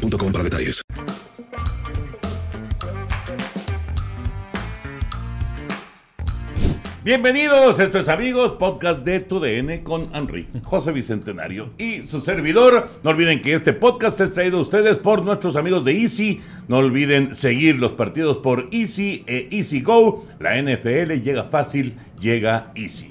boostmobile.com para detalles. Bienvenidos, esto es amigos, podcast de TUDN con Henry, José Bicentenario y su servidor. No olviden que este podcast es traído a ustedes por nuestros amigos de Easy. No olviden seguir los partidos por Easy e Easy Go. La NFL llega fácil, llega Easy.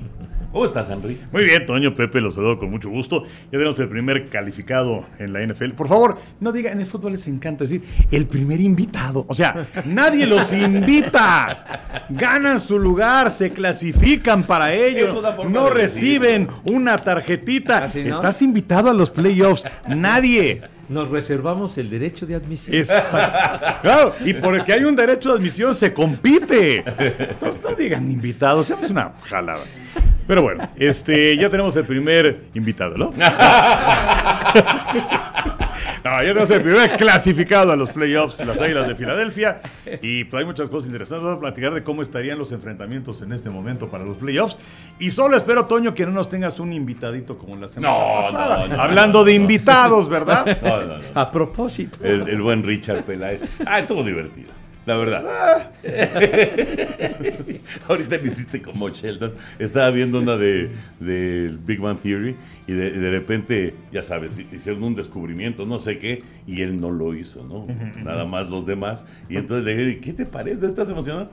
¿Cómo estás, Henry? Muy bien, Toño, Pepe, los saludo con mucho gusto. Ya tenemos el primer calificado en la NFL. Por favor, no diga, en el fútbol les encanta decir el primer invitado. O sea, nadie los invita. Ganan su lugar, se clasifican para ello. No reciben una tarjetita. ¿Ah, no? Estás invitado a los playoffs. Nadie. Nos reservamos el derecho de admisión. Exacto. Claro, y porque hay un derecho de admisión se compite. Entonces, no digan invitados, es una jalada. Pero bueno, este, ya tenemos el primer invitado, ¿no? No, ya tenemos el primer clasificado a los playoffs, las Águilas de Filadelfia. Y pues hay muchas cosas interesantes. Vamos a platicar de cómo estarían los enfrentamientos en este momento para los playoffs. Y solo espero, Toño, que no nos tengas un invitadito como la semana No, pasada. no, no, Hablando de invitados, ¿verdad? No, no, no. A propósito. El, el buen Richard Peláez. Ah, estuvo divertido. La verdad. Ahorita me hiciste como Sheldon. Estaba viendo una de, de Big Bang Theory y de, de repente, ya sabes, hicieron un descubrimiento, no sé qué, y él no lo hizo, ¿no? Nada más los demás. Y entonces le dije, ¿qué te parece? ¿Estás emocionado?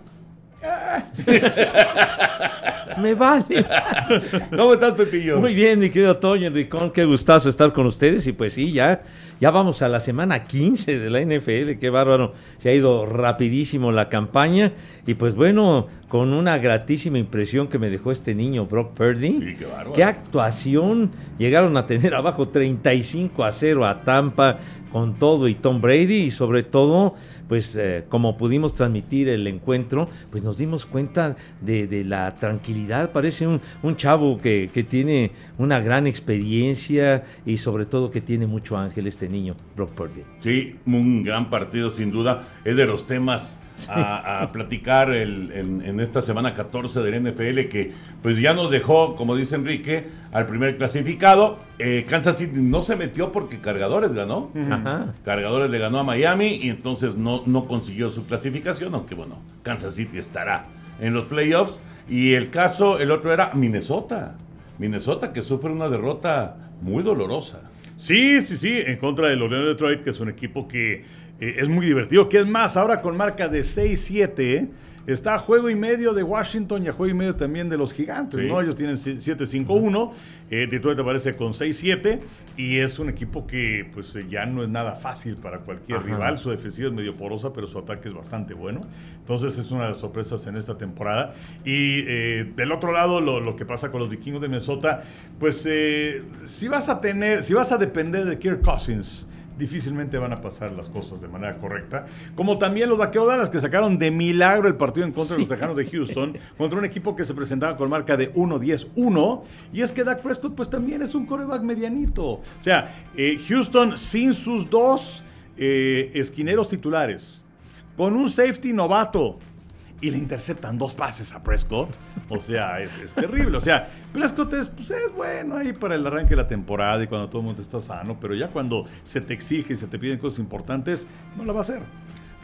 Me vale. ¿Cómo estás, Pepillo? Muy bien, mi querido Toño Enricón, qué gustazo estar con ustedes. Y pues sí, ya, ya vamos a la semana 15 de la NFL, qué bárbaro. Se ha ido rapidísimo la campaña. Y pues bueno, con una gratísima impresión que me dejó este niño, Brock Purdy. Sí, qué bárbaro. Qué actuación. Llegaron a tener abajo 35 a 0 a Tampa con todo y Tom Brady y sobre todo pues eh, como pudimos transmitir el encuentro, pues nos dimos cuenta de, de la tranquilidad. Parece un, un chavo que, que tiene una gran experiencia y sobre todo que tiene mucho ángel este niño, Brock Purdy. Sí, un gran partido sin duda. Es de los temas a, a platicar el- en, en esta semana 14 del NFL que pues ya nos dejó, como dice Enrique, al primer clasificado. Eh, Kansas City no se metió porque Cargadores ganó. Ajá. Cargadores le ganó a Miami y entonces no, no consiguió su clasificación, aunque bueno, Kansas City estará en los playoffs. Y el caso, el otro era Minnesota. Minnesota que sufre una derrota muy dolorosa. Sí, sí, sí, en contra de los de Detroit, que es un equipo que eh, es muy divertido. Que es más, ahora con marca de 6-7, ¿eh? está a juego y medio de Washington y a juego y medio también de los Gigantes, Sí. ¿no? Ellos tienen 7-5-1, eh, Detroit aparece con 6-7 y es un equipo que pues eh, ya no es nada fácil para cualquier Ajá. rival. Su defensiva es medio porosa, pero su ataque es bastante bueno. Entonces es una de las sorpresas en esta temporada. Y eh, del otro lado, lo, lo que pasa con los vikingos de Minnesota, pues eh, si vas a tener, si vas a depender de Kirk Cousins, difícilmente van a pasar las cosas de manera correcta. Como también los vaqueros Dallas que sacaron de milagro el partido en contra de los Tejanos de Houston, contra un equipo que se presentaba con marca de 1-10-1. Y es que Dak Prescott, pues también es un coreback medianito. O sea, eh, Houston sin sus dos eh, esquineros titulares, con un safety novato. Y le interceptan dos pases a Prescott. O sea, es, es terrible. O sea, Prescott es, pues, es bueno ahí para el arranque de la temporada y cuando todo el mundo está sano. Pero ya cuando se te exige y se te piden cosas importantes, no la va a hacer.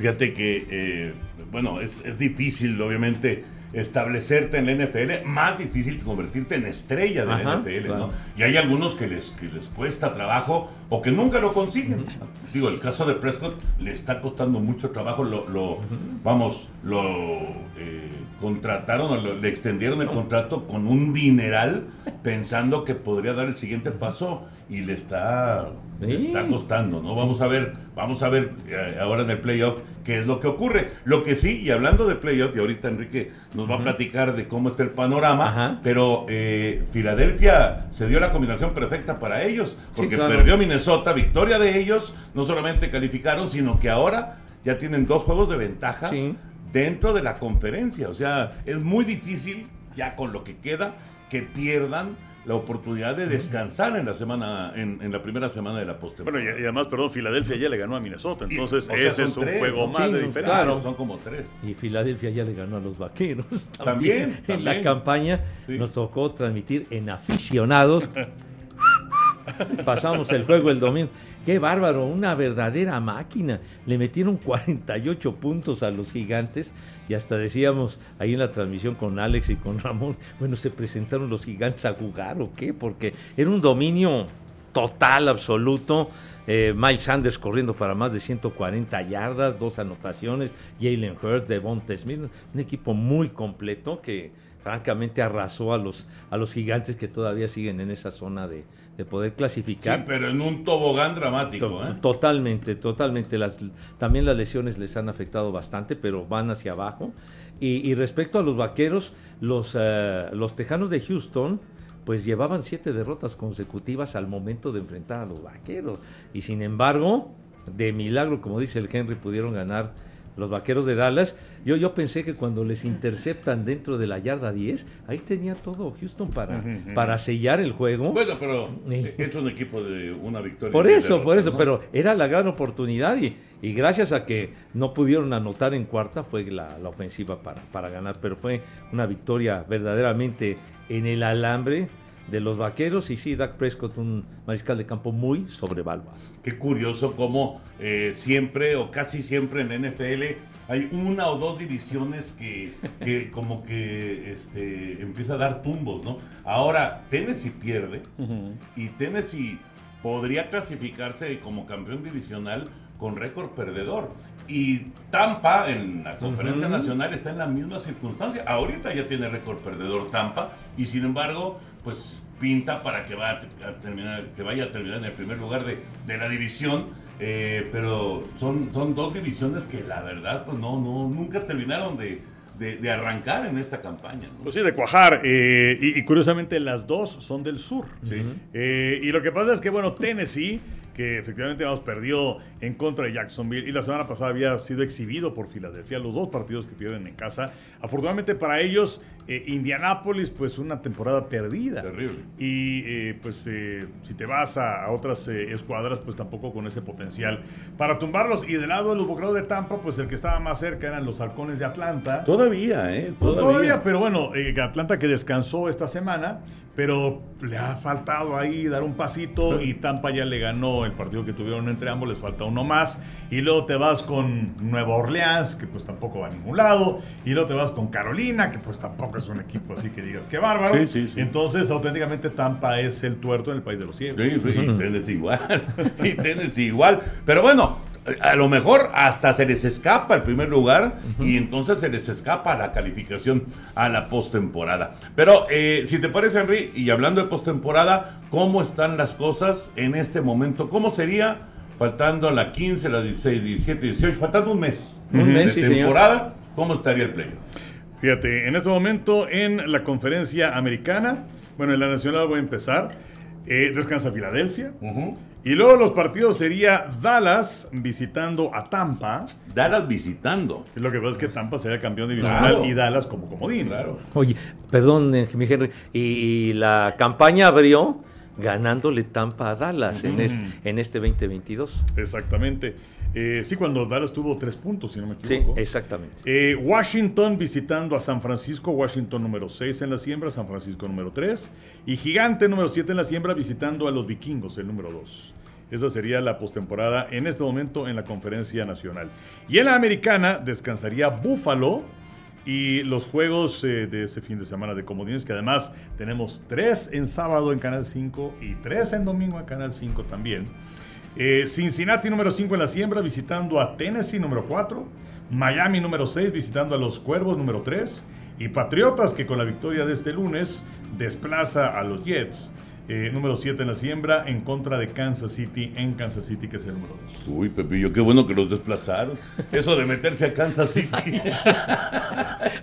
Fíjate que, eh, bueno, es, es difícil, obviamente, establecerte en la NFL, más difícil convertirte en estrella de la NFL, claro. ¿no? Y hay algunos que les, que les cuesta trabajo o que nunca lo consiguen. Digo, el caso de Prescott le está costando mucho trabajo, lo, lo- vamos, lo eh, contrataron o lo- le extendieron el contrato con un dineral pensando que podría dar el siguiente paso y le está Está costando, ¿no? Vamos a ver, vamos a ver eh, ahora en el playoff qué es lo que ocurre. Lo que sí, y hablando de playoff, y ahorita Enrique nos va a platicar de cómo está el panorama, pero eh, Filadelfia se dio la combinación perfecta para ellos, porque perdió Minnesota, victoria de ellos, no solamente calificaron, sino que ahora ya tienen dos juegos de ventaja dentro de la conferencia. O sea, es muy difícil, ya con lo que queda, que pierdan la oportunidad de descansar en la semana, en, la primera semana de la postemporada. Bueno, y, además, perdón, Filadelfia ya le ganó a Minnesota, entonces ese es un juego más de diferencia. Claro, son como tres. Y Filadelfia ya le ganó a los vaqueros. También. en la campaña nos tocó transmitir en aficionados. Pasamos el juego el domingo. Qué bárbaro, una verdadera máquina. Le metieron 48 puntos a los gigantes y hasta decíamos ahí en la transmisión con Alex y con Ramón, bueno, se presentaron los gigantes a jugar o qué, porque era un dominio total, absoluto. Eh, Mike Sanders corriendo para más de 140 yardas, dos anotaciones, Jalen Hurts, Devonta Smith, un equipo muy completo que francamente arrasó a los, a los gigantes que todavía siguen en esa zona de, de poder clasificar. Sí, pero en un tobogán dramático. ¿eh? Totalmente, totalmente. Las, también las lesiones les han afectado bastante, pero van hacia abajo. Y, respecto a los vaqueros, los, eh, los tejanos de Houston, pues llevaban siete derrotas consecutivas al momento de enfrentar a los vaqueros. Y sin embargo, de milagro, como dice el Henry, pudieron ganar los vaqueros de Dallas. Yo, yo pensé que cuando les interceptan dentro de la yarda 10, ahí tenía todo Houston para, para sellar el juego. Bueno, pero es un equipo de una victoria. Por eso, por eso, pero era la gran oportunidad y, y, gracias a que no pudieron anotar en cuarta fue la, la ofensiva para, para ganar, pero fue una victoria verdaderamente en el alambre de los vaqueros y sí, Dak Prescott, un mariscal de campo muy sobrevaluado. Qué curioso cómo eh, siempre o casi siempre en la NFL hay una o dos divisiones que, como que este, empieza a dar tumbos, ¿no? Ahora Tennessee pierde y Tennessee podría clasificarse como campeón divisional con récord perdedor. Y Tampa en la conferencia nacional está en la misma circunstancia. Ahorita ya tiene récord perdedor Tampa y sin embargo pues pinta para que, vaya a terminar, que vaya a terminar en el primer lugar de, de la división. Eh, pero son, son dos divisiones que la verdad pues no, no, nunca terminaron de, de, arrancar en esta campaña. Pues sí, de cuajar. Eh, y, curiosamente las dos son del sur. Sí. Eh, y lo que pasa es que, bueno, Tennessee que efectivamente vamos, perdió en contra de Jacksonville y la semana pasada había sido exhibido por Filadelfia, los dos partidos que pierden en casa. Afortunadamente para ellos, eh, Indianápolis, pues una temporada perdida. Terrible. Y eh, pues eh, si te vas a, otras escuadras, pues tampoco con ese potencial para tumbarlos. Y del lado de los bocados de Tampa, pues el que estaba más cerca eran los halcones de Atlanta. Todavía, ¿eh? Todavía, Todavía pero bueno, Atlanta que descansó esta semana pero le ha faltado ahí dar un pasito y Tampa ya le ganó el partido que tuvieron entre ambos, les falta uno más. Y luego te vas con Nueva Orleans, que pues tampoco va a ningún lado. Y luego te vas con Carolina, que pues tampoco es un equipo así que digas que bárbaro. Entonces, auténticamente Tampa es el tuerto en el país de los cielos. Sí, y tienes igual. y tienes igual. Pero bueno, a lo mejor hasta se les escapa el primer lugar y entonces se les escapa la calificación a la postemporada. Pero eh, si te parece, Henry, y hablando de postemporada, ¿cómo están las cosas en este momento? ¿Cómo sería faltando la 15, la 16, 17, 18, faltando un mes un mes, de temporada? ¿Cómo estaría el playoff? Fíjate, en este momento en la conferencia americana, bueno, en la nacional voy a empezar, eh, descansa Filadelfia. Y luego los partidos sería Dallas visitando a Tampa. Dallas visitando. Y lo que pasa es que Tampa sería campeón divisional y Dallas como comodín. Claro. Oye, perdón, eh, mi Henry. Y, la campaña abrió ganándole Tampa a Dallas en, en este 2022. Exactamente. Eh, sí, cuando Dallas tuvo tres puntos, si no me equivoco. Sí, exactamente. Eh, Washington visitando a San Francisco, Washington número 6 en la siembra, San Francisco número 3. Y Gigante número 7 en la siembra visitando a los Vikingos, el número 2. Esa sería la postemporada en este momento en la conferencia nacional. Y en la americana descansaría Buffalo y los juegos eh, de ese fin de semana de comodines, que además tenemos tres en sábado en Canal 5 y tres en domingo en Canal 5 también. Eh, Cincinnati número 5 en la siembra visitando a Tennessee número 4. Miami número 6 visitando a los Cuervos número 3. Y Patriotas que con la victoria de este lunes desplaza a los Jets. Eh, número 7 en la siembra, en contra de Kansas City, en Kansas City, que es el número 2. Uy, Pepillo, qué bueno que los desplazaron. Eso de meterse a Kansas City.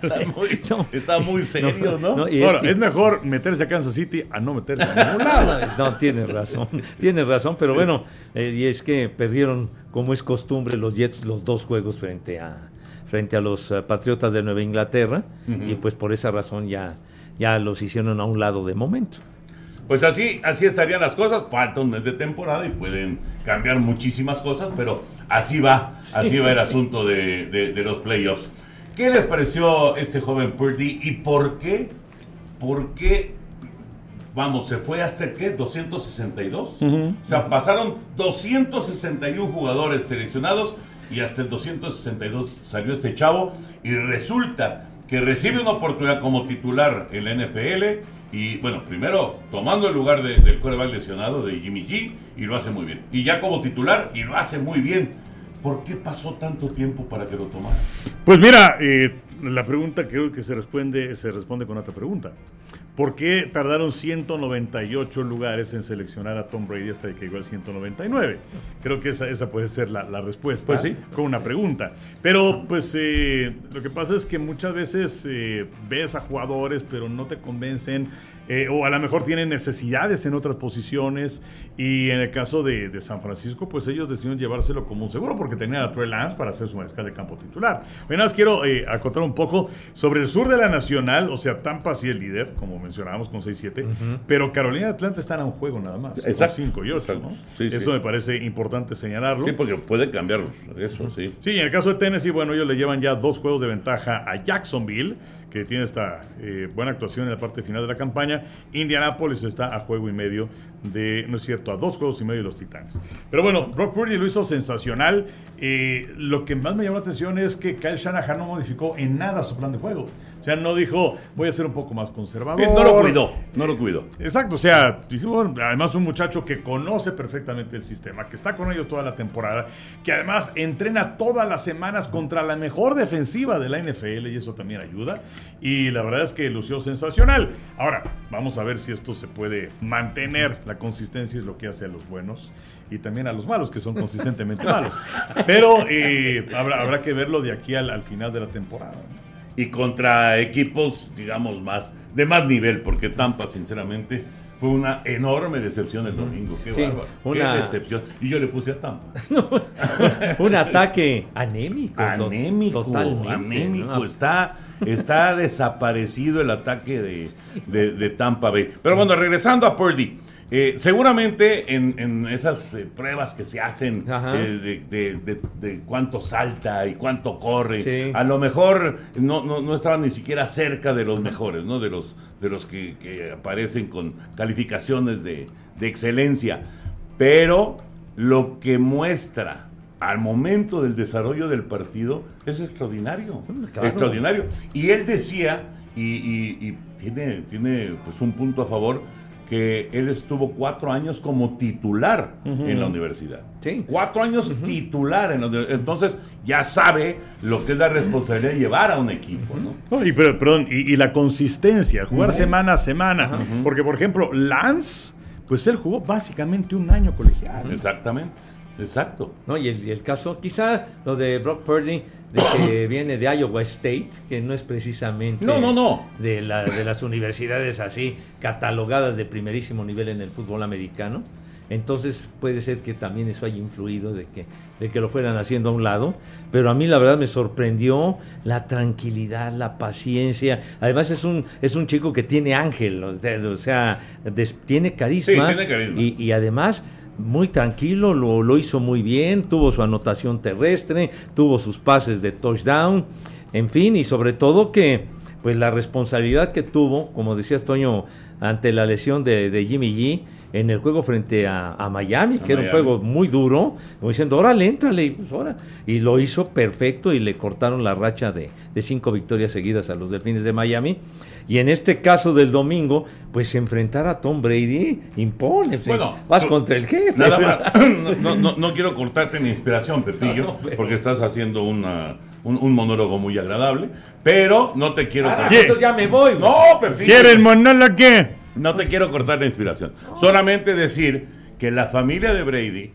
está, muy, No. está muy serio, ¿no? No, es Ahora, que- es mejor meterse a Kansas City a no meterse a ningún lado. No, tienes razón, tienes razón, pero bueno, eh, y es que perdieron, como es costumbre, los Jets los dos juegos frente a frente a los eh, Patriotas de Nueva Inglaterra y pues por esa razón ya ya los hicieron a un lado de momento. Pues así, así estarían las cosas. Falta un mes de temporada y pueden cambiar muchísimas cosas, pero así va, así va el asunto de, de- de los playoffs. ¿Qué les pareció este joven Purdy y por qué? ¿Por qué? Vamos, se fue hasta qué? 262. O sea, pasaron 261 jugadores seleccionados y hasta el 262 salió este chavo y resulta que recibe una oportunidad como titular en la NFL y bueno, primero tomando el lugar de- del quarterback lesionado de Jimmy G y lo hace muy bien. Y ya como titular y lo hace muy bien. ¿Por qué pasó tanto tiempo para que lo tomara? Pues mira, eh, la pregunta creo que se responde, se responde con otra pregunta. ¿Por qué tardaron 198 lugares en seleccionar a Tom Brady hasta que llegó al 199? Creo que esa, esa puede ser la, la respuesta Pues sí. con una pregunta. Pero pues eh, lo que pasa es que muchas veces eh, ves a jugadores pero no te convencen eh, o a lo mejor tienen necesidades en otras posiciones y en el caso de, de San Francisco pues ellos decidieron llevárselo como un seguro porque tenían a Trey Lance para ser su mariscal de campo titular. Nada más quiero eh, acotar un poco sobre el sur de la Nacional, o sea, Tampa sí el líder, como mencionábamos con 6-7, pero Carolina y Atlanta están a un juego nada más, Exacto. 5 y 8, Exacto. ¿no? Sí, Eso sí. me parece importante señalarlo. Sí, porque puede cambiar eso, sí. Sí, en el caso de Tennessee, bueno, ellos le llevan ya dos juegos de ventaja a Jacksonville, que tiene esta eh, buena actuación en la parte final de la campaña. Indianapolis está a juego y medio de, no es cierto, a dos juegos y medio de los Titanes. Pero bueno, Brock Purdy lo hizo sensacional. Eh, lo que más me llamó la atención es que Kyle Shanahan no modificó en nada su plan de juego. O sea, no dijo, voy a ser un poco más conservador. No lo cuidó, no lo cuidó. Exacto, o sea, dijo, además un muchacho que conoce perfectamente el sistema, que está con ellos toda la temporada, que además entrena todas las semanas contra la mejor defensiva de la NFL y eso también ayuda. Y la verdad es que lució sensacional. Ahora, vamos a ver si esto se puede mantener. La consistencia es lo que hace a los buenos y también a los malos, que son consistentemente malos. Pero eh, habrá, habrá que verlo de aquí al, al final de la temporada. Y contra equipos, digamos, más de más nivel, porque Tampa, sinceramente, fue una enorme decepción el domingo. Qué Sí, bárbaro. una- Qué decepción. Y yo le puse a Tampa. Un ataque anémico. Anémico, totalmente, anémico. ¿no? Está, está desaparecido el ataque de, de- de Tampa Bay. Pero bueno, regresando a Purdy. Eh, seguramente en, en esas eh, pruebas que se hacen eh, de, de- de- de cuánto salta y cuánto corre, Sí. a lo mejor no, no, no estaban ni siquiera cerca de los mejores, ¿no? De los, de los que, que aparecen con calificaciones de, de excelencia. Pero lo que muestra al momento del desarrollo del partido es extraordinario. claro. Extraordinario. Y él decía, y, y- y tiene, tiene pues un punto a favor, que él estuvo cuatro años como titular en la universidad. Sí. Cuatro años titular en la universidad. Entonces ya sabe lo que es la responsabilidad de llevar a un equipo, ¿no? No, y, pero- perdón, y, y la consistencia, jugar semana a semana. Porque, por ejemplo, Lance, pues él jugó básicamente un año colegial. Exactamente. Exacto. ¿no? Y el, y el caso, quizá lo de Brock Purdy, de que viene de Iowa State, que no es precisamente No, no, no. De, la- de las universidades así catalogadas de primerísimo nivel en el fútbol americano. Entonces puede ser que también eso haya influido de que, de que lo fueran haciendo a un lado. Pero a mí la verdad me sorprendió la tranquilidad, la paciencia. Además es un, es un chico que tiene ángel, o sea, des- tiene carisma. Sí, tiene carisma. Y, y además muy tranquilo, lo, lo hizo muy bien, tuvo su anotación terrestre, tuvo sus pases de touchdown, en fin, y sobre todo que pues la responsabilidad que tuvo, como decías Toño, ante la lesión de, de Jimmy G en el juego frente a, a Miami, A que era un juego muy duro, como diciendo, órale, éntrale, y pues ahora. Y lo hizo perfecto y le cortaron la racha de, de cinco victorias seguidas a los Delfines de Miami. Y en este caso del domingo, pues enfrentar a Tom Brady impone. Bueno, vas tú- contra el jefe. Nada más, no, no- no- no quiero cortarte mi inspiración, Pepillo, No, pero- porque estás haciendo una, un, un monólogo muy agradable, pero no te quiero... Ah, cortar. Entonces ya me voy. No, Pepillo. ¿Quieren monólogo qué? No te quiero cortar la inspiración. Solamente decir que la familia de Brady,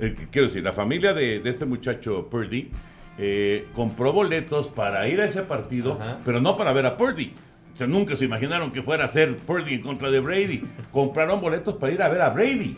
eh, quiero decir, la familia de, de este muchacho Purdy, eh, compró boletos para ir a ese partido, Ajá. pero no para ver a Purdy. O sea, nunca se imaginaron que fuera a ser Purdy en contra de Brady. Compraron boletos para ir a ver a Brady.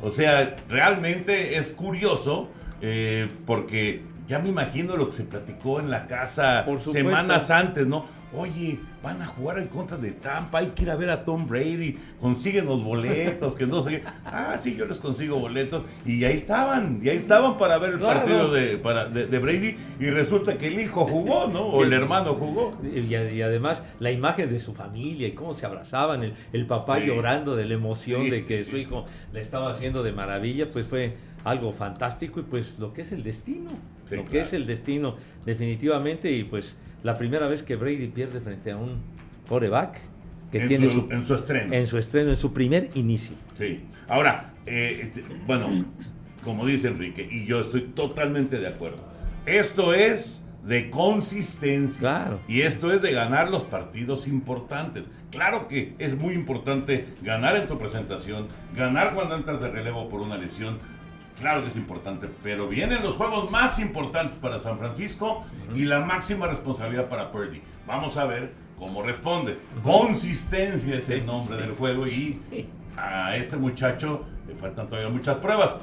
O sea, realmente es curioso eh, porque ya me imagino lo que se platicó en la casa semanas antes, ¿no? Oye, van a jugar en contra de Tampa, hay que ir a ver a Tom Brady, consiguen los boletos, que no sé qué. Ah, sí, yo les consigo boletos. Y ahí estaban, y ahí estaban para ver el Claro. partido de, para- de- de Brady. Y resulta que el hijo jugó, ¿no? O el hermano jugó. Y, y además la imagen de su familia y cómo se abrazaban, el, el papá Sí. llorando de la emoción Sí, de que sí, su hijo le estaba haciendo de maravilla, pues fue algo fantástico y pues lo que es el destino, lo que es el destino definitivamente y pues la primera vez que Brady pierde frente a un coreback que En tiene su- su, en su estreno. en su estreno, en su primer inicio. Sí. Ahora, eh, este, bueno, como dice Enrique, y yo estoy totalmente de acuerdo. Esto es de consistencia. Claro. Y esto es de ganar los partidos importantes. Claro que es muy importante ganar en tu presentación, ganar cuando entras de relevo por una lesión. Claro que es importante, pero vienen los juegos más importantes para San Francisco y la máxima responsabilidad para Purdy. Vamos a ver cómo responde. Consistencia es el nombre sí. del juego y a este muchacho le faltan todavía muchas pruebas.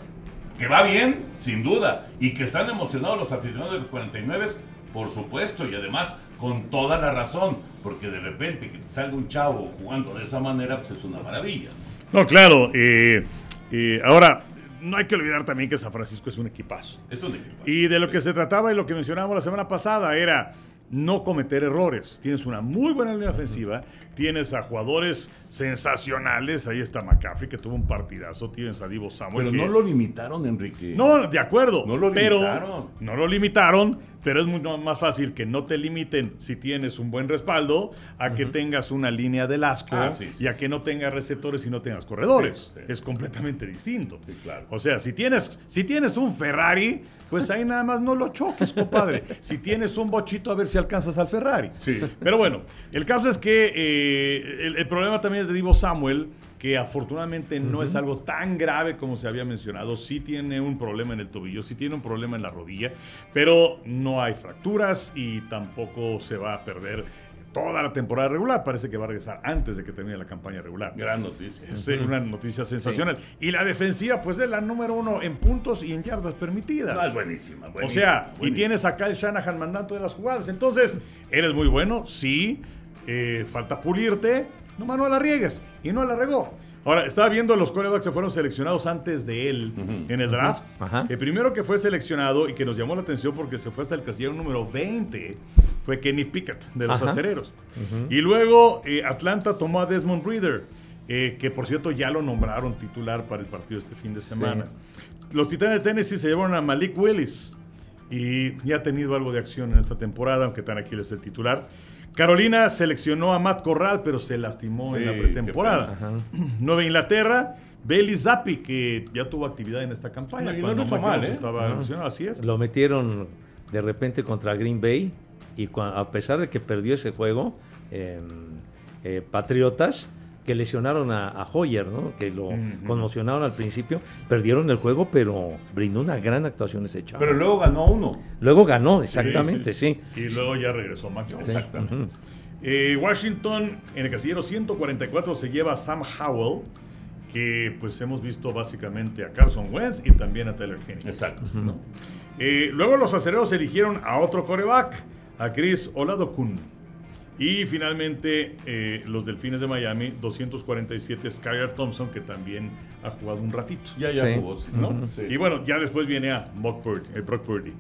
Que va bien, sin duda, y que están emocionados los aficionados de los 49, por supuesto, y además con toda la razón, porque de repente que te salga un chavo jugando de esa manera, pues es una maravilla. No, claro. eh, eh, ahora, no hay que olvidar también que San Francisco es un equipazo. Es un equipo. Y de lo que se trataba y lo que mencionábamos la semana pasada era no cometer errores. Tienes una muy buena línea ofensiva, tienes a jugadores sensacionales, ahí está McCaffrey que tuvo un partidazo, tienes a Divo Samuel. Pero que- no lo limitaron, Enrique. No, de acuerdo. No lo pero limitaron. No lo limitaron, pero es mucho más fácil que no te limiten si tienes un buen respaldo a que tengas una línea del asco Ah, sí, sí, y a que no tengas receptores y no tengas corredores. Es completamente distinto. Claro. O sea, si tienes, si tienes un Ferrari, pues ahí nada más no lo choques, compadre. si tienes un bochito, a ver si alcanzas al Ferrari. Pero bueno, el caso es que eh, el, el problema también es de Divo Samuel, que afortunadamente no es algo tan grave como se había mencionado. Sí tiene un problema en el tobillo, sí tiene un problema en la rodilla, pero no hay fracturas y tampoco se va a perder toda la temporada regular. Parece que va a regresar antes de que termine la campaña regular. Gran noticia. Es eh, una noticia sensacional. Y la defensiva, pues es la número uno en puntos y en yardas permitidas. No, es buenísima, O buenísima, sea, y tienes a Kyle Shanahan mandando de las jugadas. Entonces, eres muy bueno, sí. eh, falta pulirte. Nomás no la riegues. Y no la regó. Ahora, estaba viendo los corebacks que fueron seleccionados antes de él en el draft. Ajá. El primero que fue seleccionado y que nos llamó la atención porque se fue hasta el casillero número 20 fue Kenny Pickett de los Ajá. acereros. Y luego eh, Atlanta tomó a Desmond Reader, eh, que por cierto ya lo nombraron titular para el partido este fin de semana. Los Titanes de Tennessee se llevaron a Malik Willis y ya ha tenido algo de acción en esta temporada, aunque Tannehill es el titular. Carolina seleccionó a Matt Corral, pero se lastimó en la pretemporada. Nueva Inglaterra, Bailey Zappi, que ya tuvo actividad en esta campaña. No, no mal, ¿eh? estaba lesionado, así es. Lo metieron de repente contra Green Bay y a pesar de que perdió ese juego, eh, eh, Patriotas, que lesionaron a, a Hoyer, ¿no? que lo conmocionaron al principio, perdieron el juego, pero brindó una gran actuación ese chavo. Pero luego ganó uno. Luego ganó, exactamente, sí. Y luego ya regresó Mac Jones. Exactamente. Eh, Washington en el casillero 144 se lleva a Sam Howell, que pues hemos visto básicamente a Carson Wentz y también a Taylor Henry. Exacto. ¿no? Eh, luego los acereros eligieron a otro coreback, a Chris Oladokun. Y finalmente eh, los Delfines de Miami, 247, Skylar Thompson, que también ha jugado un ratito. Ya, ya Sí. jugó, sí, ¿no? ¿no? Sí. Y bueno, ya después viene a Brock Purdy. eh, Brock Purdy.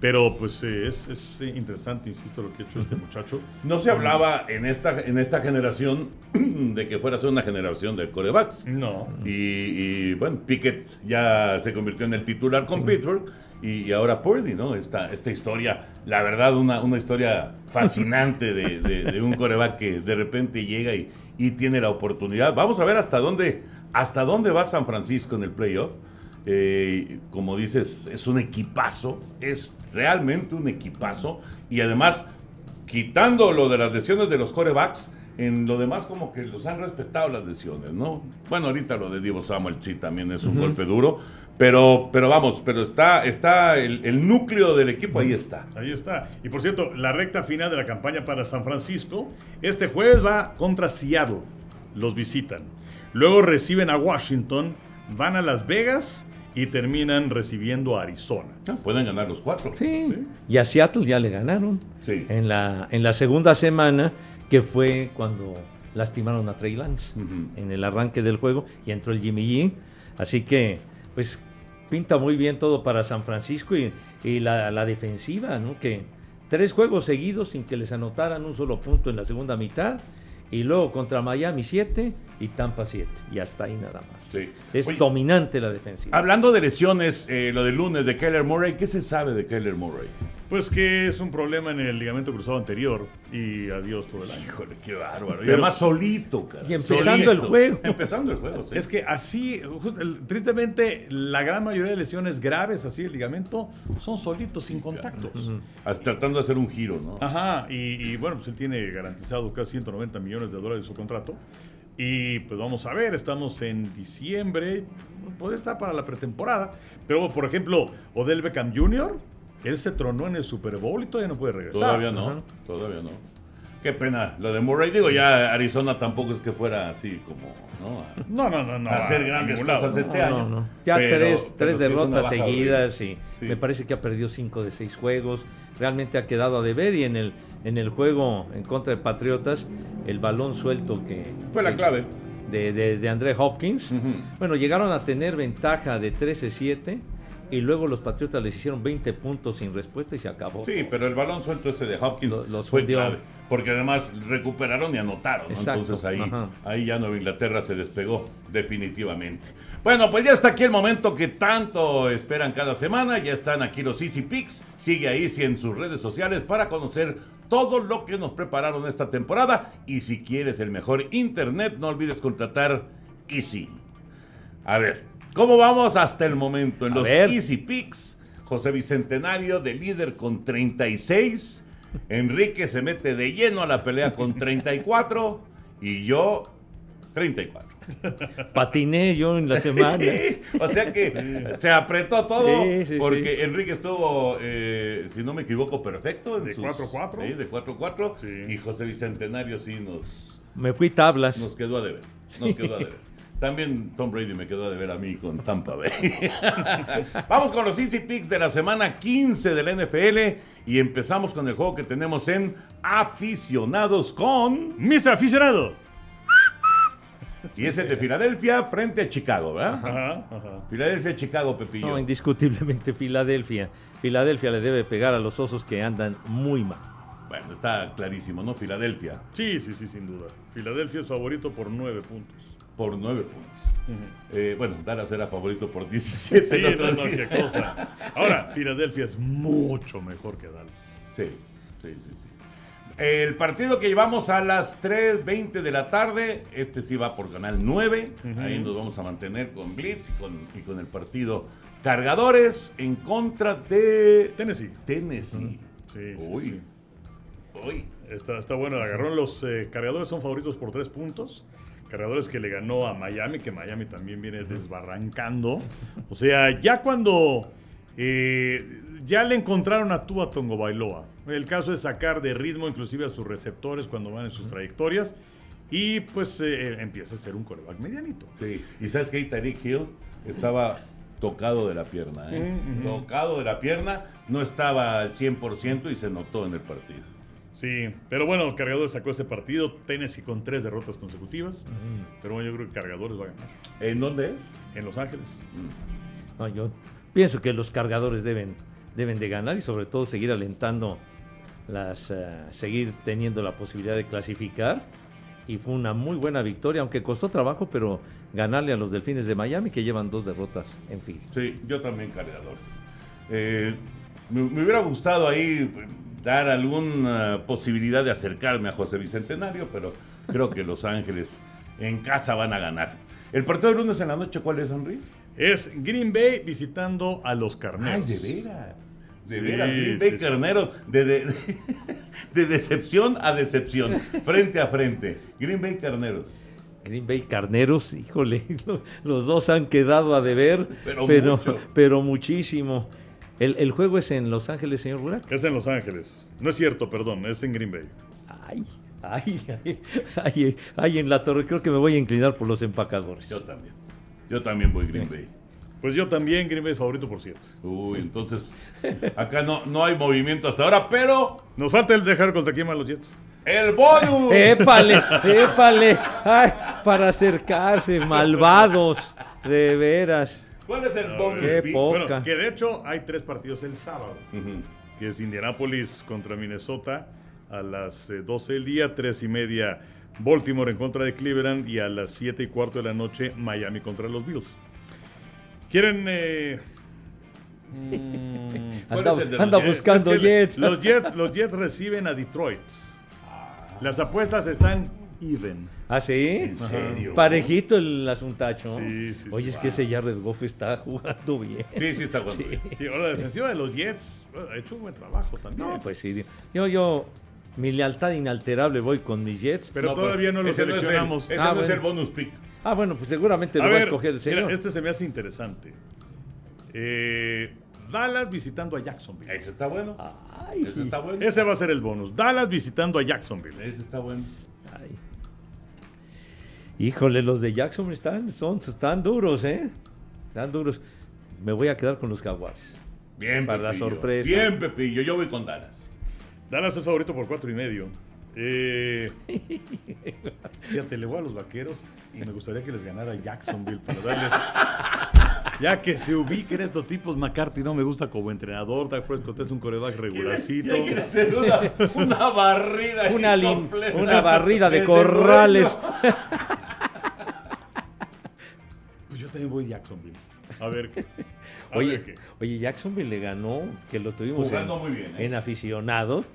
Pero pues eh, es, es, interesante, insisto, lo que ha hecho este muchacho. No se hablaba en esta, en esta generación de que fuera a ser una generación de corebacks. No. Y, y, bueno, Pickett ya se convirtió en el titular con Pittsburgh y, y ahora Purdy, ¿no? Esta, esta historia, la verdad, una, una historia fascinante de, de- de un coreback que de repente llega y, y tiene la oportunidad. Vamos a ver hasta dónde, hasta dónde va San Francisco en el playoff. Eh, como dices, es un equipazo, es realmente un equipazo y además quitando lo de las lesiones de los corebacks, En lo demás, como que los han respetado las lesiones, ¿no? Bueno, ahorita lo de Divo Samuel sí también es un golpe duro, pero, pero vamos, pero está, está el, el núcleo del equipo ahí está. Ahí está. Y por cierto, la recta final de la campaña para San Francisco, este jueves va contra Seattle. Los visitan. Luego reciben a Washington, van a Las Vegas y terminan recibiendo a Arizona. Ah, Pueden ganar los cuatro. Sí. Sí. Y a Seattle ya le ganaron. Sí. En la, en la segunda semana, que fue cuando lastimaron a Trey Lance en el arranque del juego y entró el Jimmy G. Así que, pues, pinta muy bien todo para San Francisco y, y la, la defensiva, ¿no? Que tres juegos seguidos sin que les anotaran un solo punto en la segunda mitad. Y luego contra Miami 7 y Tampa 7. Y hasta ahí nada más. Sí. Es Oye, dominante la defensiva. Hablando de lesiones, eh, lo del lunes de Kyler Murray, ¿qué se sabe de Kyler Murray? Pues que es un problema en el ligamento cruzado anterior y adiós todo el año. Híjole, qué bárbaro. y Pero- además solito, cara. Y empezando el juego. Empezando el juego, sí. Es que así, tristemente, la gran mayoría de lesiones graves así el ligamento son solitos, sin contactos. Tratando de hacer un giro, ¿no? Ajá, y, y bueno, pues él tiene garantizado casi 190 millones de dólares de su contrato. Y pues vamos a ver, estamos en diciembre, puede estar para la pretemporada. Pero por ejemplo, Odell Beckham Jr., él se tronó en el Super Bowl y todavía no puede regresar. Todavía no, Ajá. todavía no. Qué pena lo de Murray. Digo, ya Arizona tampoco es que fuera así como, ¿no? A- No, no, no, no. a hacer grandes cosas este No, año. no, no. Ya Pero- tres, tres derrotas seguidas y Sí. me parece que ha perdido cinco de seis juegos. Realmente ha quedado a deber y en el, en el juego en contra de Patriotas, el balón suelto que... Fue la que- clave. De, de, de André Hopkins. Bueno, llegaron a tener ventaja de 13-7 y luego los Patriotas les hicieron 20 puntos sin respuesta y se acabó. Sí, pero el balón suelto ese de Hopkins los fue clave. Porque además recuperaron y anotaron. ¿no? Entonces ahí, ajá. ahí ya Nueva Inglaterra se despegó definitivamente. Bueno, pues ya está aquí el momento que tanto esperan cada semana. Ya están aquí los Easy Picks. Sigue ahí sí, en sus redes sociales para conocer todo lo que nos prepararon esta temporada. Y si quieres el mejor internet, no olvides contratar Easy. A ver, ¿cómo vamos hasta el momento? En A los ver. Easy Picks, José Bicentenario de líder con 36. Enrique se mete de lleno a la pelea con 34. Y yo, 34. Patiné yo en la semana. o sea que se apretó todo. Sí, sí, porque sí. Enrique estuvo, eh, si no me equivoco, perfecto. en De sus- 4-4. sí, de 4-4. Sí. Y José Bicentenario sí nos, Me fui tablas. nos quedó a deber. Nos quedó a deber. También Tom Brady me quedó a deber a mí con Tampa Bay. Vamos con los Easy Picks de la semana 15 del NFL y empezamos con el juego que tenemos en aficionados con Mr. Aficionado. y ese de Filadelfia frente a Chicago, ¿verdad? Ajá, ajá. Filadelfia, Chicago, Pepillo. No, indiscutiblemente Filadelfia. Filadelfia le debe pegar a los osos que andan muy mal. Bueno, está clarísimo, ¿no? Filadelfia Sí, sí, sí, sin duda. Filadelfia es favorito por 9 puntos. Por 9 puntos. Eh, bueno, Dallas era favorito por 17 Sí, no, no, qué cosa. Ahora, Filadelfia es mucho mejor que Dallas. Sí, sí, sí, sí. El partido que llevamos a las 3.20 de la tarde, este sí va por canal 9. Ahí nos vamos a mantener con Blitz y con, y con el partido Cargadores en contra de Tennessee. Tennessee. Sí, sí, Uy, sí. uy. Está, está bueno agarrón. Los eh, cargadores son favoritos por 3 puntos. Cargadores que le ganó a Miami, que Miami también viene desbarrancando. O sea, ya cuando eh, ya le encontraron a Tua Tongo Bailoa. El caso es sacar de ritmo inclusive a sus receptores cuando van en sus trayectorias. Y pues eh, empieza a ser un coreback medianito. Sí. Y sabes que Tyreek Hill estaba tocado de la pierna, ¿eh? Tocado de la pierna, no estaba al 100% y se notó en el partido. Sí, pero bueno, Cargadores sacó ese partido. Tennessee con tres derrotas consecutivas. Pero bueno, yo creo que Cargadores va a ganar. ¿En dónde es? En Los Ángeles. No, yo pienso que los cargadores deben, deben de ganar y sobre todo seguir alentando las eh, seguir teniendo la posibilidad de clasificar y fue una muy buena victoria aunque costó trabajo pero ganarle a los Delfines de Miami que llevan dos derrotas en fin Sí, yo también cargadores. Eh, me, me hubiera gustado ahí dar alguna posibilidad de acercarme a José Bicentenario, pero creo que Los Ángeles en casa van a ganar. El partido de lunes en la noche, ¿cuál es, Henry? Es Green Bay visitando a los Carneros. Ay, de veras. De Sí, veras, Green Bay sí. Carneros, de, de, de decepción a decepción, frente a frente. Green Bay Carneros. Green Bay Carneros, híjole, lo- los dos han quedado a deber, Pero pero, mucho. pero muchísimo. El, el juego es en Los Ángeles, señor Burak. Es en Los Ángeles. No es cierto, perdón, es en Green Bay. Ay, ay, ay, ay, ay, en la torre. Creo que me voy a inclinar por los empacadores. Yo también. Yo también voy Green Bay. Pues yo también, Green Bay es favorito por 7. Uy, entonces, acá no, no hay movimiento hasta ahora, pero Nos falta el dejar contra quién van los Jets. el bonus. ¡Épale! ¡Épale! ¡Ay! Para acercarse, malvados. De veras. ¿Cuál es el bonus? Qué poca. Bueno, que de hecho hay tres partidos el sábado, Ujú. que es Indianapolis contra Minnesota a las eh, 12 del día, 3 y media Baltimore en contra de Cleveland y a las 7 y cuarto de la noche Miami contra los Bills. ¿Quieren... eh, mm, ¿Cuál Anda, es el de los anda Jets? buscando es que Jets. Los Jets. Los Jets reciben a Detroit. Las apuestas están even. ¿Ah, sí? ¿En serio? Parejito el asuntacho. Sí, sí, Oye, sí. es que ese Jared Goff está jugando bien. Sí, sí está jugando. bien. Y ahora la defensiva de los Jets bueno, ha hecho un buen trabajo también. No, pues sí. Yo, yo, mi lealtad inalterable voy con mis Jets. pero No, todavía no lo ese es el- seleccionamos. ese Ah, no es bueno. el bonus pick. Ah, bueno, pues seguramente A lo va a ver, escoger el señor. mira, este se me hace interesante. Eh, Dallas visitando a Jacksonville. Ese está bueno. Ay, Ese está bueno. Ese va a ser el bonus. Dallas visitando a Jacksonville. Ese está bueno. ay. Híjole, los de Jackson están, son, están duros, ¿eh? Están duros. Me voy a quedar con los Jaguars. Bien, Para la sorpresa. Bien, Pepillo. Yo voy con Dallas. Dallas es favorito por cuatro y medio. Eh, fíjate, le voy a los vaqueros y me gustaría que les ganara Jacksonville para darles. Ya que se ubiquen estos tipos, McCarthy no me gusta como entrenador, Dak Prescott es un coreback regularcito. Quiere una, una barrida. Una, lim- una barrida de corrales. También voy Jacksonville. A ver qué. A Oye, ver qué. oye, Jacksonville le ganó, que lo tuvimos Jugando en, muy bien, ¿eh? en aficionados.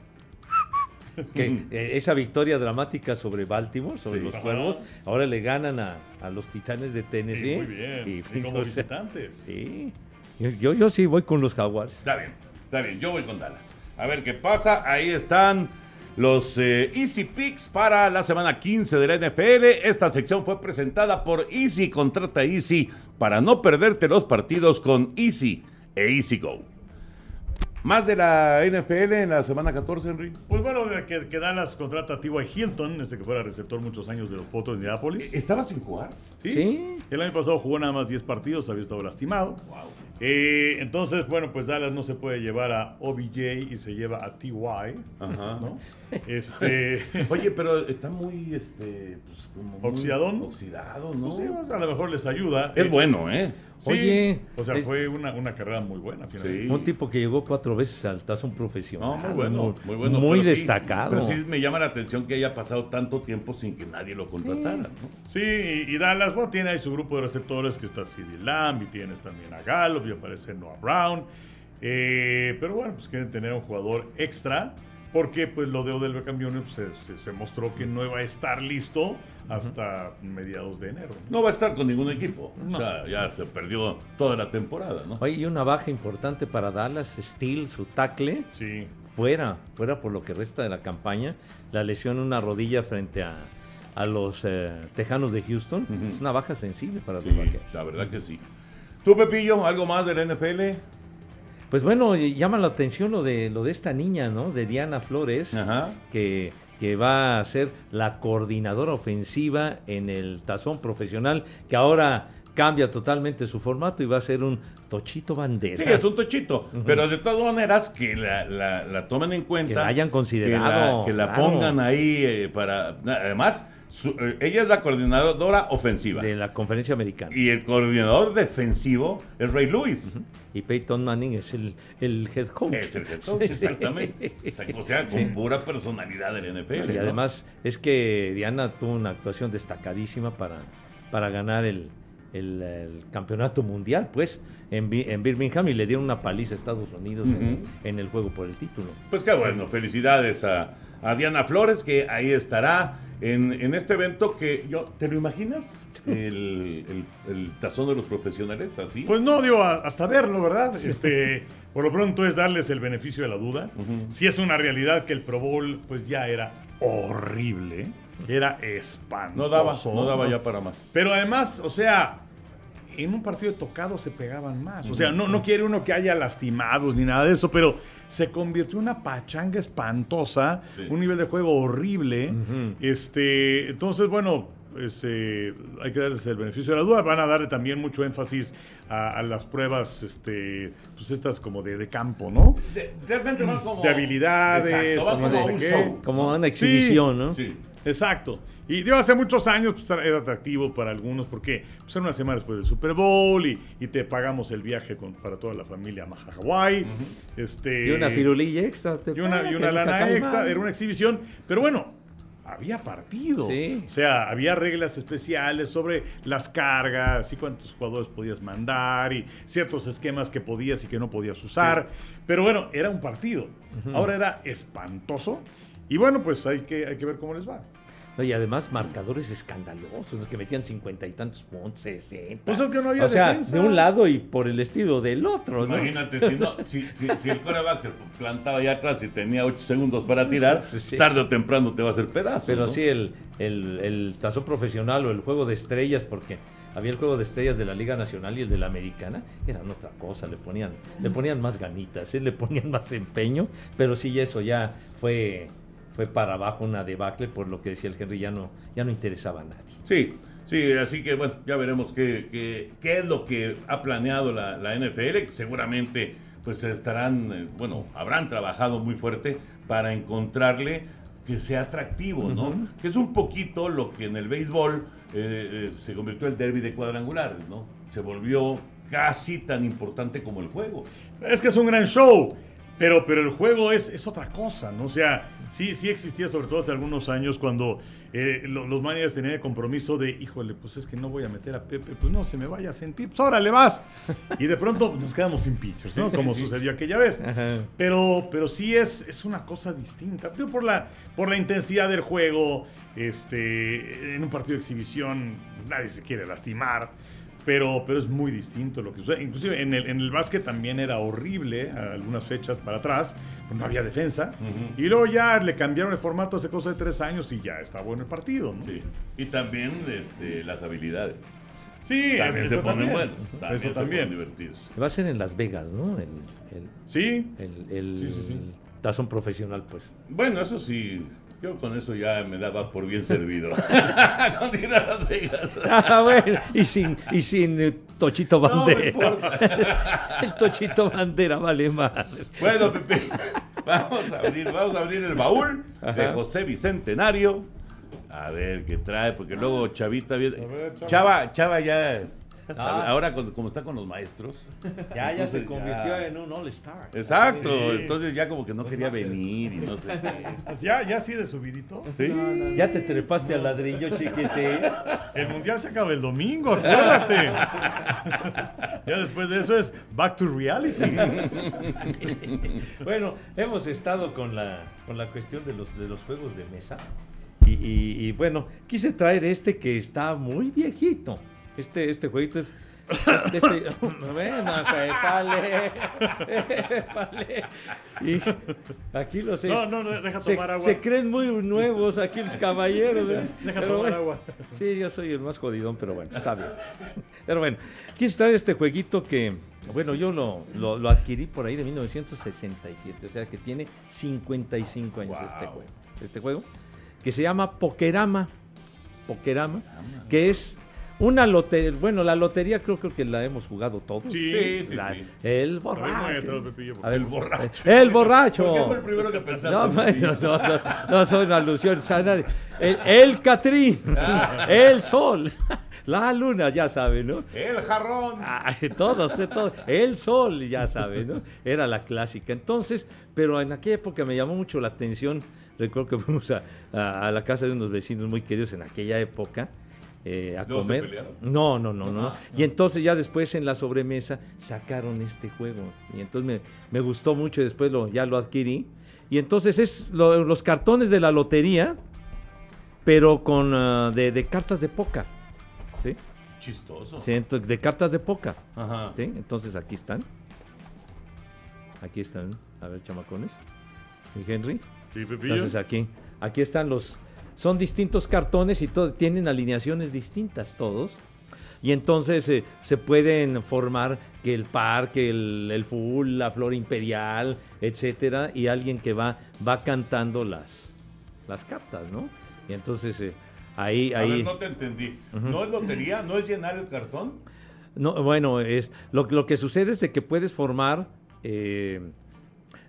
Que eh, esa victoria dramática sobre Baltimore, sobre Sí. los cuervos, ahora le ganan a, a los titanes de Sí, Tennessee. muy bien. Y, Y como o sea, visitantes. Sí. Yo sí voy con los Jaguars. Está bien, está bien. Yo voy con Dallas. A ver qué pasa. Ahí están los eh, Easy Picks para la semana 15 de la NFL. Esta sección fue presentada por Easy. Contrata Easy para no perderte los partidos con Easy e Easy Go. Más de la NFL en la semana 14, Henry. Pues bueno, de que, que Dallas contrata a T.Y. Hilton, este que fuera receptor muchos años de los Potros de Indianapolis. ¿Estaba sin jugar? Sí. El año pasado jugó nada más 10 partidos, había estado lastimado. Eh, entonces, bueno, pues Dallas no se puede llevar a OBJ y se lleva a T.Y. Ajá. ¿no? Este. Oye, pero está muy, este, pues, como muy ¿Oxidadón? Oxidado, ¿no? pues sí, pues, a lo mejor les ayuda. Es Eh, bueno, ¿eh? sí, Oye, O sea, eh, fue una, una carrera muy buena, finalmente. Sí. Un tipo que llegó cuatro veces al tazón profesional. No, muy bueno, muy bueno. Muy pero sí- destacado. pero sí me llama la atención que haya pasado tanto tiempo sin que nadie lo contratara, ¿no? Sí, y, y Dallas, bueno, tiene ahí su grupo de receptores que está CD Lamb y tienes también a Gallup y aparece Noah Brown. Eh, pero bueno, pues quieren tener un jugador extra porque pues lo de Odell Beckham pues, se, se- se mostró que no iba a estar listo hasta mediados de enero. No va a estar con ningún equipo. No. O sea, ya se perdió toda la temporada, ¿no? Oye, y una baja importante para Dallas, Steel, su tackle, Sí. fuera, fuera por lo que resta de la campaña. La lesión en una rodilla frente a, a los eh, Tejanos de Houston. Es una baja sensible para Sí, los vaqueros. la verdad que sí. ¿Tú, Pepillo, algo más de la NFL? Pues bueno, llama la atención lo de lo de esta niña, ¿no? De Diana Flores, Ajá. que, que va a ser la coordinadora ofensiva en el tazón profesional, que ahora cambia totalmente su formato y va a ser un Tochito Bandera. Sí, es un tochito. Pero de todas maneras, que la, la- la tomen en cuenta. Que la hayan considerado, Que la, que la claro. pongan ahí eh, para. Además, su- eh, ella es la coordinadora ofensiva. de la conferencia americana. Y el coordinador defensivo es Ray Lewis. Y Peyton Manning es el, el head coach. Es el head coach, Sí. exactamente. O sea, con Sí. pura personalidad del NFL. Y ¿no? además es que Diana tuvo una actuación destacadísima para, para ganar el, el, el campeonato mundial, pues, en, Bi- en Birmingham y le dieron una paliza a Estados Unidos en, en el juego por el título. Pues qué bueno, felicidades a, a Diana Flores, que ahí estará en, en este evento que yo, ¿te lo imaginas? El, el- el tazón de los profesionales, así. Pues no, digo, a- hasta verlo, ¿verdad? Este, por lo pronto es darles el beneficio de la duda. Si es una realidad que el Pro Bowl, pues ya era horrible, era espantoso. no daba, no daba ya para más. Pero además, o sea, en un partido de tocado se pegaban más. O sea, no, no quiere uno que haya lastimados ni nada de eso, pero se convirtió en una pachanga espantosa, Sí. un nivel de juego horrible. Este, entonces, bueno. eh, hay que darles el beneficio de la duda. Van a darle también mucho énfasis a, a las pruebas, este, pues estas como de, de campo, ¿no? De- realmente más como... De habilidades, Exacto, va como como de un show. Como una exhibición, ¿no? Sí. Exacto. Y digo, hace muchos años pues, era atractivo para algunos porque pues, era una semana después del Super Bowl y, y te pagamos el viaje con- para toda la familia a Hawái. este, Y una firulilla extra. te y una, y una lana extra, era una exhibición. Pero bueno, había partido. Sí. O sea, había reglas especiales sobre las cargas y cuántos jugadores podías mandar y ciertos esquemas que podías y que no podías usar. Pero bueno, era un partido. Ahora era espantoso. Y bueno, pues hay que, hay que ver cómo les va. No, y además marcadores escandalosos, los que metían cincuenta y tantos puntos, sesenta. Pues es que no había o sea, defensa. de un lado y por el estilo del otro, ¿no? Imagínate, si, no, si, si, si el coreback se plantaba ya atrás y tenía 8 segundos para tirar, Sí, sí. tarde o temprano te va a hacer pedazos. Pero ¿no? sí, el, el, el tazón profesional o el juego de estrellas, porque había el juego de estrellas de la Liga Nacional y el de la Americana, eran otra cosa, le ponían, le ponían más ganitas, ¿eh? le ponían más empeño, pero sí, eso ya fue, fue para abajo una debacle, por lo que decía el Henry, ya no, ya no interesaba a nadie. Sí, sí, así que bueno, ya veremos qué, qué, qué es lo que ha planeado la, la NFL, que seguramente pues estarán, eh, bueno, habrán trabajado muy fuerte para encontrarle que sea atractivo, ¿no? Que es un poquito lo que en el béisbol eh, eh, se convirtió el derby de cuadrangulares, ¿no? Se volvió casi tan importante como el juego. Es que es un gran show. Pero, pero el juego es, es otra cosa, ¿no? O sea, sí, sí existía, sobre todo hace algunos años, cuando eh, lo- los managers tenían el compromiso de, híjole, pues es que no voy a meter a Pepe, pues no se me vaya a sentir, pues órale, vas. Y de pronto nos quedamos sin pitchers, ¿no? Como sucedió aquella vez. Ajá. Pero, pero sí es, es una cosa distinta. Por la, por la intensidad del juego, este, en un partido de exhibición, pues, nadie se quiere lastimar. Pero, pero es muy distinto lo que sucede. Inclusive en el, en el básquet también era horrible, a algunas fechas para atrás, pues no había defensa. Y luego ya le cambiaron el formato hace cosa de tres años y ya está bueno el partido, ¿no? Sí. Y también este, las habilidades. Sí, También eso se ponen también. buenos. También Eso se también. ponen divertidos. Va a ser en Las Vegas, ¿no? El, el, Sí, el, el- Sí, sí, sí. el tazón profesional, pues. Bueno, eso sí, yo con eso ya me daba por bien servido. con ir a Las Vegas. Ah, bueno, y sin, y sin eh, Tochito No me Bandera. importa. el Tochito Bandera vale madre. Bueno, Pepe, vamos a abrir, vamos a abrir el baúl de. José Bicentenario. A ver qué trae, porque luego Chavita viene. Chava, Chava ya. Ah. ahora como está con los maestros. Ya, ya se convirtió ya. en un All-Star. Exacto, Sí. entonces ya como que no quería venir y no sé qué. Pues ya, ya así de subidito. ¿Sí? Ya te trepaste al ladrillo, chiquete. El mundial se acaba el domingo, acuérdate. ya después de eso es back to reality. Bueno, hemos estado con la, con la cuestión de los, de los juegos de mesa. Y, y- y, bueno, quise traer este que está muy viejito. Este, este jueguito es. Este, este- bueno, épale, épale. Y aquí los No, no, no, deja se, tomar agua. se creen muy nuevos aquí los caballeros. ¿eh? Deja Pero tomar bueno, agua. Sí, yo soy el más jodidón, pero bueno, está bien. Pero bueno, quise traer este jueguito que, bueno, yo lo, lo, lo adquirí por ahí de 1967, o sea que tiene 55 años este juego. Este juego, que se llama Pokerama. Pokerama, que es una lotería, bueno, la lotería creo, creo que la hemos jugado todos. Sí, Sí, sí, La- sí. El borracho. A ver, El borracho. El borracho. ¿Por qué fue el primero que pensaste? No, no, no, no soy una alusión El, el Catrín, el sol, la luna, ya sabe, ¿no? El jarrón. Ay, todos, eh, todos. El sol, ya sabe, ¿no? Era la clásica. Entonces, pero en aquella época me llamó mucho la atención. Recuerdo que fuimos a, a- a la casa de unos vecinos muy queridos en aquella época. Eh, a ¿Luego se comer. pelearon? No, no, no, no. Ah, Y entonces ya después en la sobremesa sacaron este juego. Y entonces me, me gustó mucho y después lo, ya lo adquirí. Y entonces es lo- los cartones de la lotería, pero con ah, de, de cartas de póker. ¿Sí? Chistoso. Sí, ento- de cartas de póker. Ajá. ¿Sí? Entonces aquí están. Aquí están. A ver, chamacones. ¿Y Henry? Sí, Pepillo. Entonces aquí, aquí están los, son distintos cartones y todo, tienen alineaciones distintas todos. Y entonces eh, se pueden formar que el parque, el, el full, la flor imperial, etcétera, y alguien que va, va cantando las, las cartas, ¿no? Y entonces eh, ahí, A ahí. ver, no te entendí. ¿No es lotería? ¿No es llenar el cartón? No, bueno, es lo, lo que sucede es de que puedes formar eh,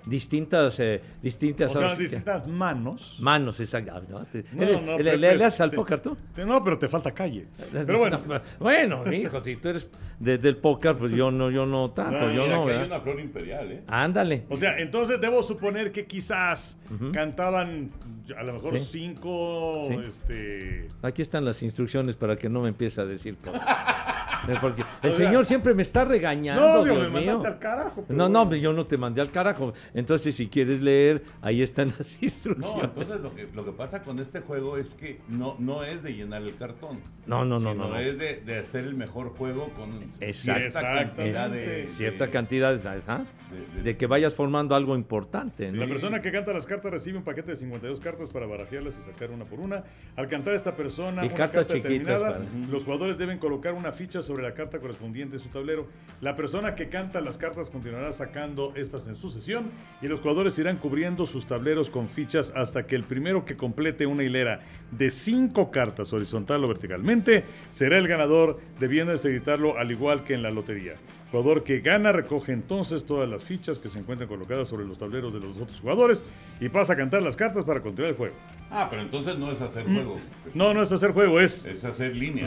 distintas, eh, distintas, O sea, que- distintas manos. manos, exacto. Ah, ¿no? No, ¿Le, no, le- le- le haces al póker tú? te- No, pero te falta calle. Pero bueno. No, bueno, hijo, si tú eres de- del póker, pues yo no, yo no tanto, No, yo Mira, no, aquí hay una flor imperial, ¿eh? Ándale. O sea, entonces debo suponer que quizás cantaban a lo mejor Sí. cinco, Sí. este... Aquí están las instrucciones para que no me empiece a decir cosas. Porque el O sea, señor siempre me está regañando, No, digo, Dios me mío. mandaste al carajo. No, no, yo no te mandé al carajo. Entonces, si quieres leer, ahí están las No, instrucciones. entonces lo que, lo que pasa con este juego es que no, no es de llenar el cartón. No, no, no, sino no. no. es de, de hacer el mejor juego con cierta cantidad de. Cierta de- cantidad de- de- de que vayas formando algo importante. ¿no? La persona que canta las cartas recibe un paquete de 52 cartas para barajearlas y sacar una por una. Al cantar esta persona Y una cartas carta chiquitas para- los jugadores deben colocar una ficha sobre la carta correspondiente en su tablero. La persona que canta las cartas continuará sacando estas en sucesión y los jugadores irán cubriendo sus tableros con fichas hasta que el primero que complete una hilera de cinco cartas horizontal o verticalmente será el ganador, debiendo gritarlo al igual que en la lotería. Jugador que gana recoge entonces todas las fichas que se encuentran colocadas sobre los tableros de los otros jugadores y pasa a cantar las cartas para continuar el juego. Ah, pero entonces no es hacer Mm. juego. No, no es hacer juego, es... Es hacer línea.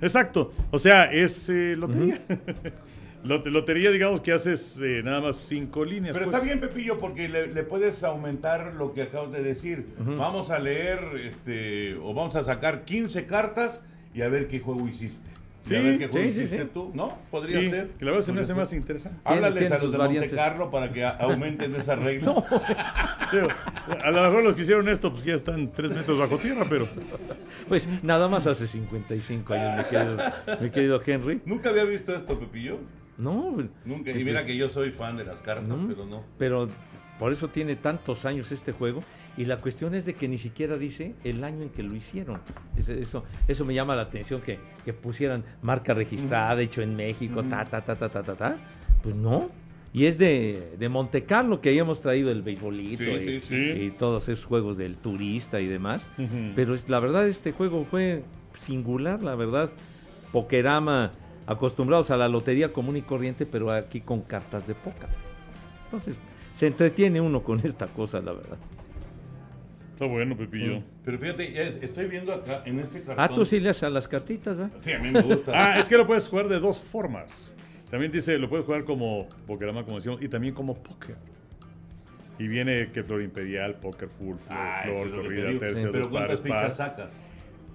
Exacto. O sea, es eh, lotería. Lot- lotería, digamos que haces eh, nada más cinco líneas. Pero pues. está bien, Pepillo, porque le, le puedes aumentar lo que acabas de decir. Vamos a leer, este, o vamos a sacar 15 cartas y a ver qué juego hiciste. Y Sí, a ver qué juego sí, sí, hiciste sí. tú, ¿no? Podría Sí, ser. que la verdad se me hace más interesante. Háblales a los de Monte. Carlo para que aumenten esa regla. Digo, a lo mejor los que hicieron esto pues ya están tres metros bajo tierra, pero... Pues nada más hace 55 años, mi querido, mi querido Henry. Nunca había visto esto, Pepillo. No, Nunca. Y mira pues, que yo soy fan de las cartas, ¿no? pero no. Pero por eso tiene tantos años este juego. Y la cuestión es de que ni siquiera dice el año en que lo hicieron. Eso, eso, me llama la atención que, que pusieran marca registrada, hecho en México, ta, ta, ta, ta, ta, ta, ta. Pues no. Y es de, de Monte Carlo que ahí hemos traído el beisbolito Sí, y, sí, sí. y todos esos juegos del turista y demás. Ujú. Pero es, la verdad este juego fue singular, la verdad. Pokerama, acostumbrados a la lotería común y corriente, pero aquí con cartas de póker. Entonces, se entretiene uno con esta cosa, la verdad. Está bueno, Pepillo. Sí. Pero fíjate, estoy viendo acá en este cartón. Ah, tú sí le haces a las cartitas, ¿verdad? Sí, a mí me gusta. Ah, es que lo puedes jugar de dos formas. También dice, lo puedes jugar como Pokerama, como decíamos, y también como póker. Y viene que Flor Imperial, Póker Full, Flor, Ah, Flor Corrida, digo. Tercia, Pero ¿cuántas pares, par. fichas sacas?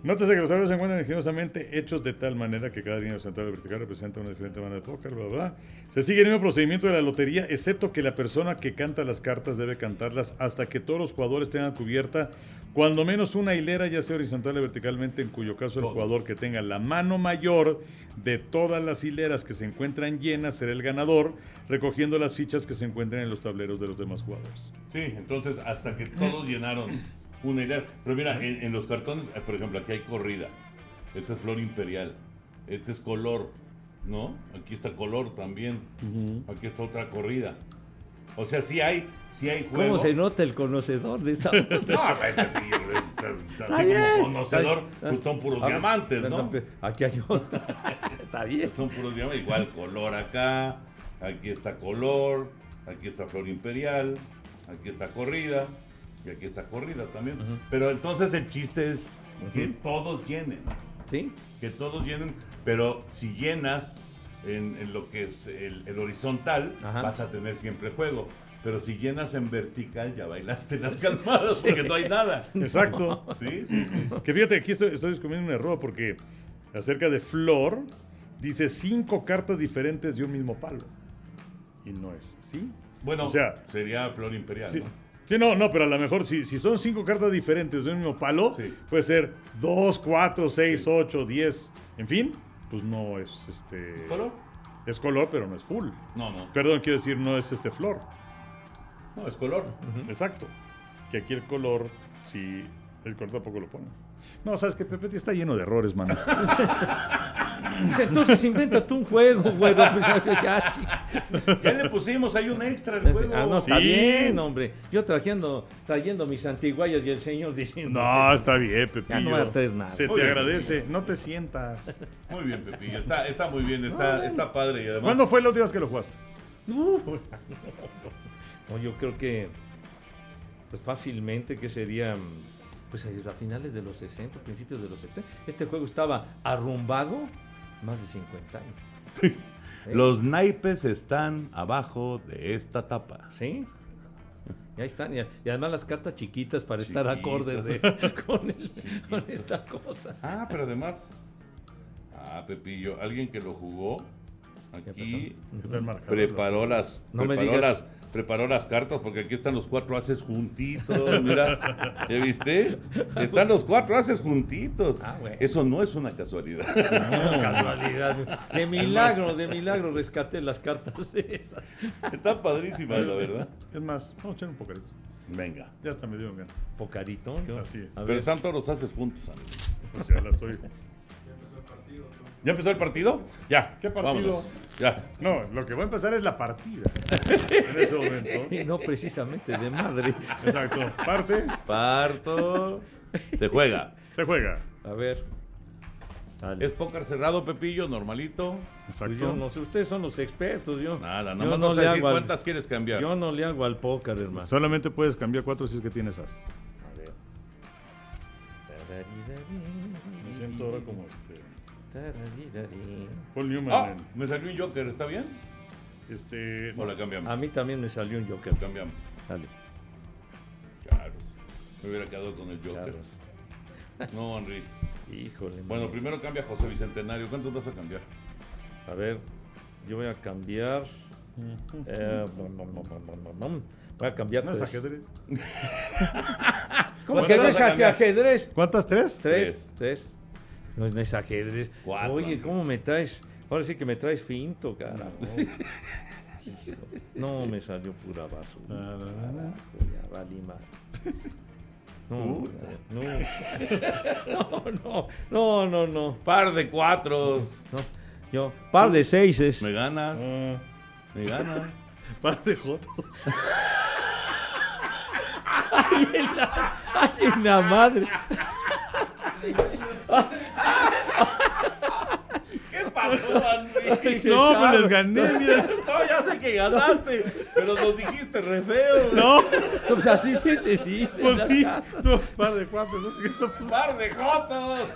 Nótese que los tableros se encuentran ingeniosamente hechos de tal manera que cada línea horizontal o vertical representa una diferente manera de póker, bla, bla, bla. Se sigue el mismo procedimiento de la lotería, excepto que la persona que canta las cartas debe cantarlas hasta que todos los jugadores tengan cubierta cuando menos una hilera, ya sea horizontal o verticalmente, en cuyo caso el Todos. jugador que tenga la mano mayor de todas las hileras que se encuentran llenas será el ganador, recogiendo las fichas que se encuentren en los tableros de los demás jugadores. Sí, entonces hasta que todos llenaron una hilera. Pero mira, en, en los cartones, eh, por ejemplo, aquí hay corrida. Este es flor imperial. Este es color, ¿no? Aquí está color también. Aquí está otra corrida. O sea, sí hay, sí hay juego. ¿Cómo se nota el conocedor de esta No, es- así como conocedor, pues son puros Ah, diamantes, ¿no? Aquí hay otro. Está bien. Son puros diamantes. Igual color acá, aquí está color, aquí está flor imperial, aquí está corrida y aquí está corrida también. Pero entonces el chiste es que todos llenen, ¿Sí? que todos llenen, pero si llenas en, en lo que es el, el horizontal, Ajá. vas a tener siempre juego. Pero si llenas en vertical, ya bailaste las calmadas porque no hay nada. Exacto. Sí, sí, sí. Que fíjate, aquí estoy, estoy descubriendo un error porque acerca de Flor, dice cinco cartas diferentes de un mismo palo. Y no es así. Bueno, o sea, sería Flor Imperial, Sí. ¿no? Sí, no, no, pero a lo mejor si, si son cinco cartas diferentes de un mismo palo, Sí. puede ser dos, cuatro, seis, ocho, diez, en fin, pues no es este. ¿Color? Es color, pero no es full. No, no. Perdón, quiero decir, no es este flor. No, es color. Exacto. Que aquí el color, si el color tampoco lo pone. No, sabes que Pepe está lleno de errores, mano. Entonces invéntate un juego, güey. Pues, ya, le pusimos ahí un extra al juego. Ah, no, está Sí. bien, hombre. Yo trayendo, trayendo mis antiguayas y el señor diciendo. No, está bien, Pepillo. Ya no voy a traer nada. Se Muy te bien, agradece. No te sientas. Muy bien, Pepillo. Está, está muy bien, está, está padre y además. ¿Cuándo fue la última vez que lo jugaste? Uh, no, yo creo que pues fácilmente que sería pues a finales de los 60, principios de los 70. Este juego estaba arrumbado más de 50 años. Los naipes están abajo de esta tapa. ¿Sí? Y ahí están. Y, y además las cartas chiquitas para estar acordes de, con, el- con esta cosa. Ah, pero además. Ah, Pepillo, alguien que lo jugó aquí preparó las, No me preparó digas. las, preparó las cartas porque aquí están los cuatro haces juntitos. Mira, ¿ya viste? Están los cuatro haces juntitos. Ah, bueno. Eso no es una casualidad. Casualidad. De milagro, de milagro rescaté las cartas de esas. Están padrísimas, la verdad. Es más, vamos a echar un poquito. Venga. Ya hasta me dio ganas. Pocarito. yo. Así es. Pero todos los haces juntos, amigo. Pues ya la estoy. ¿Ya empezó el partido? Ya. ¿Qué partido? vámonos. Ya. No, lo que va a empezar es la partida. En ese momento. Y no precisamente de madre. Exacto. Parte, Parto. Se juega. se juega. A ver. Dale. Es póker cerrado, Pepillo, normalito. Pues Exacto. yo no sé, ustedes son los expertos. Yo, Nada, yo nada más no le decir hago al- cuántas quieres cambiar. Yo no le hago al póker, hermano. Solamente puedes cambiar cuatro si es que tienes as. A ver. Me siento ahora como este. Tararirarí. Paul Newman. Ah, en- me salió un Joker, ¿está bien? este. ¿O la cambiamos? A mí también me salió un Joker. La cambiamos. Dale. Claro. Me hubiera quedado con el Joker. Claro. No, Henry. Híjole. Bueno, primero cambia José Bicentenario. ¿Cuántos vas a cambiar? A ver, yo voy a cambiar. eh, bom, bom, bom, bom, bom, bom. voy a cambiar. ¿No es ajedrez? ¿Cómo ¿Cuántas que no es ajedrez? ¿Cuántas? ¿Tres? Tres, tres. No es ajedrez. Cuatro, Oye. ¿cómo me traes? Ahora sí que me traes finto, carajo. No, me salió pura basura. Ah, no, no, no. Carajo, ya valí mal. No, no, no, no, no, no, Par de cuatros. no. Yo, par de seises. Me ganas. Ah, Me ganas. par de jotos. ¡Ay, la madre! ¿Qué pasó, Henry? No, pues les gané, mira. No, ya sé que ganaste, pero nos dijiste re feo. No, Pues así se te dice. pues sí. Tú, par de cuatro, no sé qué. no, Par de jotos.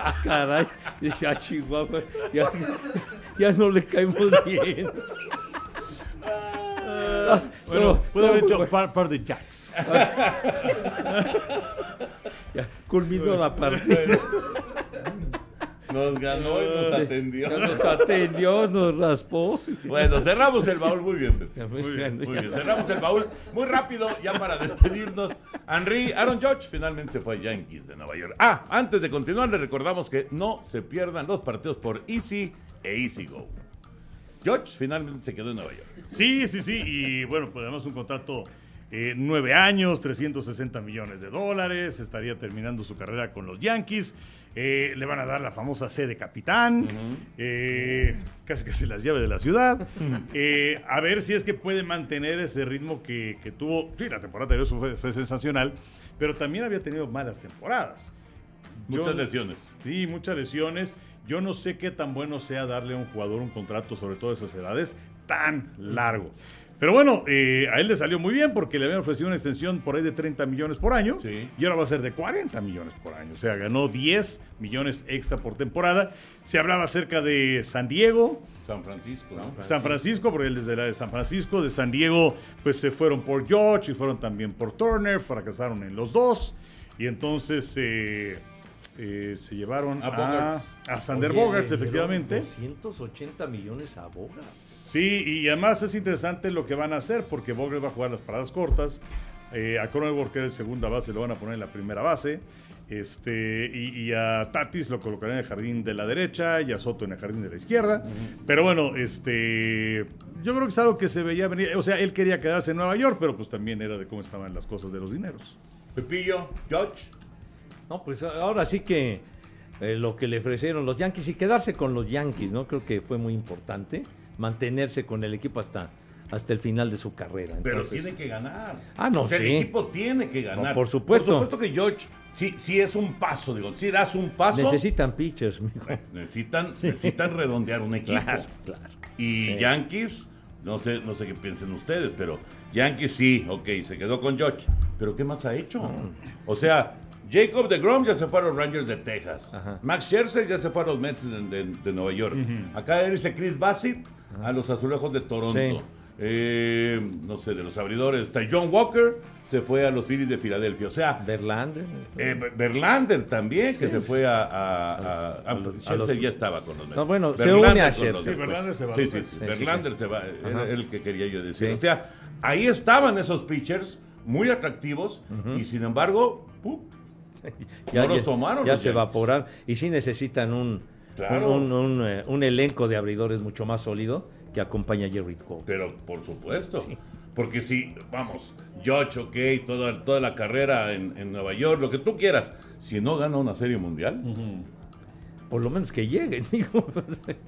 Ah, caray. Dije, ah, Chihuahua, ya, ya no le caemos bien. Ah, Bueno, no, puede haber hecho par, par de jacks. ya culminó la partida. Nos ganó y nos atendió. Ya nos atendió, nos raspó. Bueno, cerramos el baúl muy bien, Muy bien, muy bien. Cerramos el baúl muy rápido, ya para despedirnos. Henry, Aaron Judge finalmente se fue a Yankees de Nueva York. Ah, antes de continuar, le recordamos que no se pierdan los partidos por Easy e Easy Go. Judge finalmente se quedó en Nueva York. Sí, sí, sí. Y bueno, pues además un contrato eh, nueve años, 360 millones de dólares. Estaría terminando su carrera con los Yankees. Eh, le van a dar la famosa C de capitán. eh, casi se las llave de la ciudad. Eh, a ver si es que puede mantener ese ritmo que, que tuvo. Sí, la temporada anterior fue, fue sensacional. Pero también había tenido malas temporadas. Yo- Muchas lesiones. Sí, muchas lesiones. Yo no sé qué tan bueno sea darle a un jugador un contrato, sobre todo a esas edades, tan largo. Pero bueno, eh, a él le salió muy bien porque le habían ofrecido una extensión por ahí de 30 millones por año Sí. y ahora va a ser de 40 millones por año. O sea, ganó 10 millones extra por temporada. Se hablaba acerca de San Diego, San Francisco, ¿no? San Francisco, porque él desde la de San Francisco, de San Diego, pues se fueron por George y fueron también por Turner, fracasaron en los dos. Y entonces, eh, eh, se llevaron A a, Sander Oye, Bogarts, efectivamente. 280 millones a Bogarts. Sí, y además es interesante lo que van a hacer, porque Bogarts va a jugar las paradas cortas. eh, a Cronenworth, que es el segunda base, lo van a poner en la primera base. Este, y, y a Tatis lo colocarán en el jardín de la derecha y a Soto en el jardín de la izquierda. Pero bueno, este, yo creo que es algo que se veía venir. O sea, él quería quedarse en Nueva York, pero pues también era de cómo estaban las cosas de los dineros. Pepillo, George. No, pues ahora sí que eh, lo que le ofrecieron los Yankees y quedarse con los Yankees, ¿no? Creo que fue muy importante mantenerse con el equipo hasta, hasta el final de su carrera. Pero Entonces, tiene que ganar. Ah, no, O sea, sí. El equipo tiene que ganar. No, por supuesto. Por supuesto que George sí, sí es un paso, digo, si das un paso. necesitan pitchers, mijo. Necesitan, necesitan redondear un equipo. Claro, claro. Y Sí. Yankees, no sé, no sé qué piensen ustedes, pero Yankees sí, ok, se quedó con George. Pero ¿qué más ha hecho? O sea, Jacob de Grom ya se fue a los Rangers de Texas. Ajá. Max Scherzer ya se fue a los Mets de, de- de Nueva York. Acá dice Chris Bassett a los Azulejos de Toronto. Sí. Eh, no sé, de los abridores. Está John Walker se fue a los Phillies de Filadelfia. O sea, Verlander. eh, Verlander también, que se fue a... a, a- a- A los- a Scherzer los- ya estaba con los Mets. No, bueno, se une a Scherzer. Sí, Verlander se va Sí, Verlander se va, era el que quería yo decir. O sea, ahí estaban esos pitchers muy atractivos y sin embargo, ¡pum! no los tomaron Ya se evaporaron. Y sí necesitan un, Claro. un, un, eh, un elenco de abridores mucho más sólido que acompaña a Jerry Cole. pero por supuesto. Porque si, vamos, George, ok, toda, toda la carrera en, en Nueva York, lo que tú quieras, si no gana una serie mundial, Por lo menos que lleguen, digo.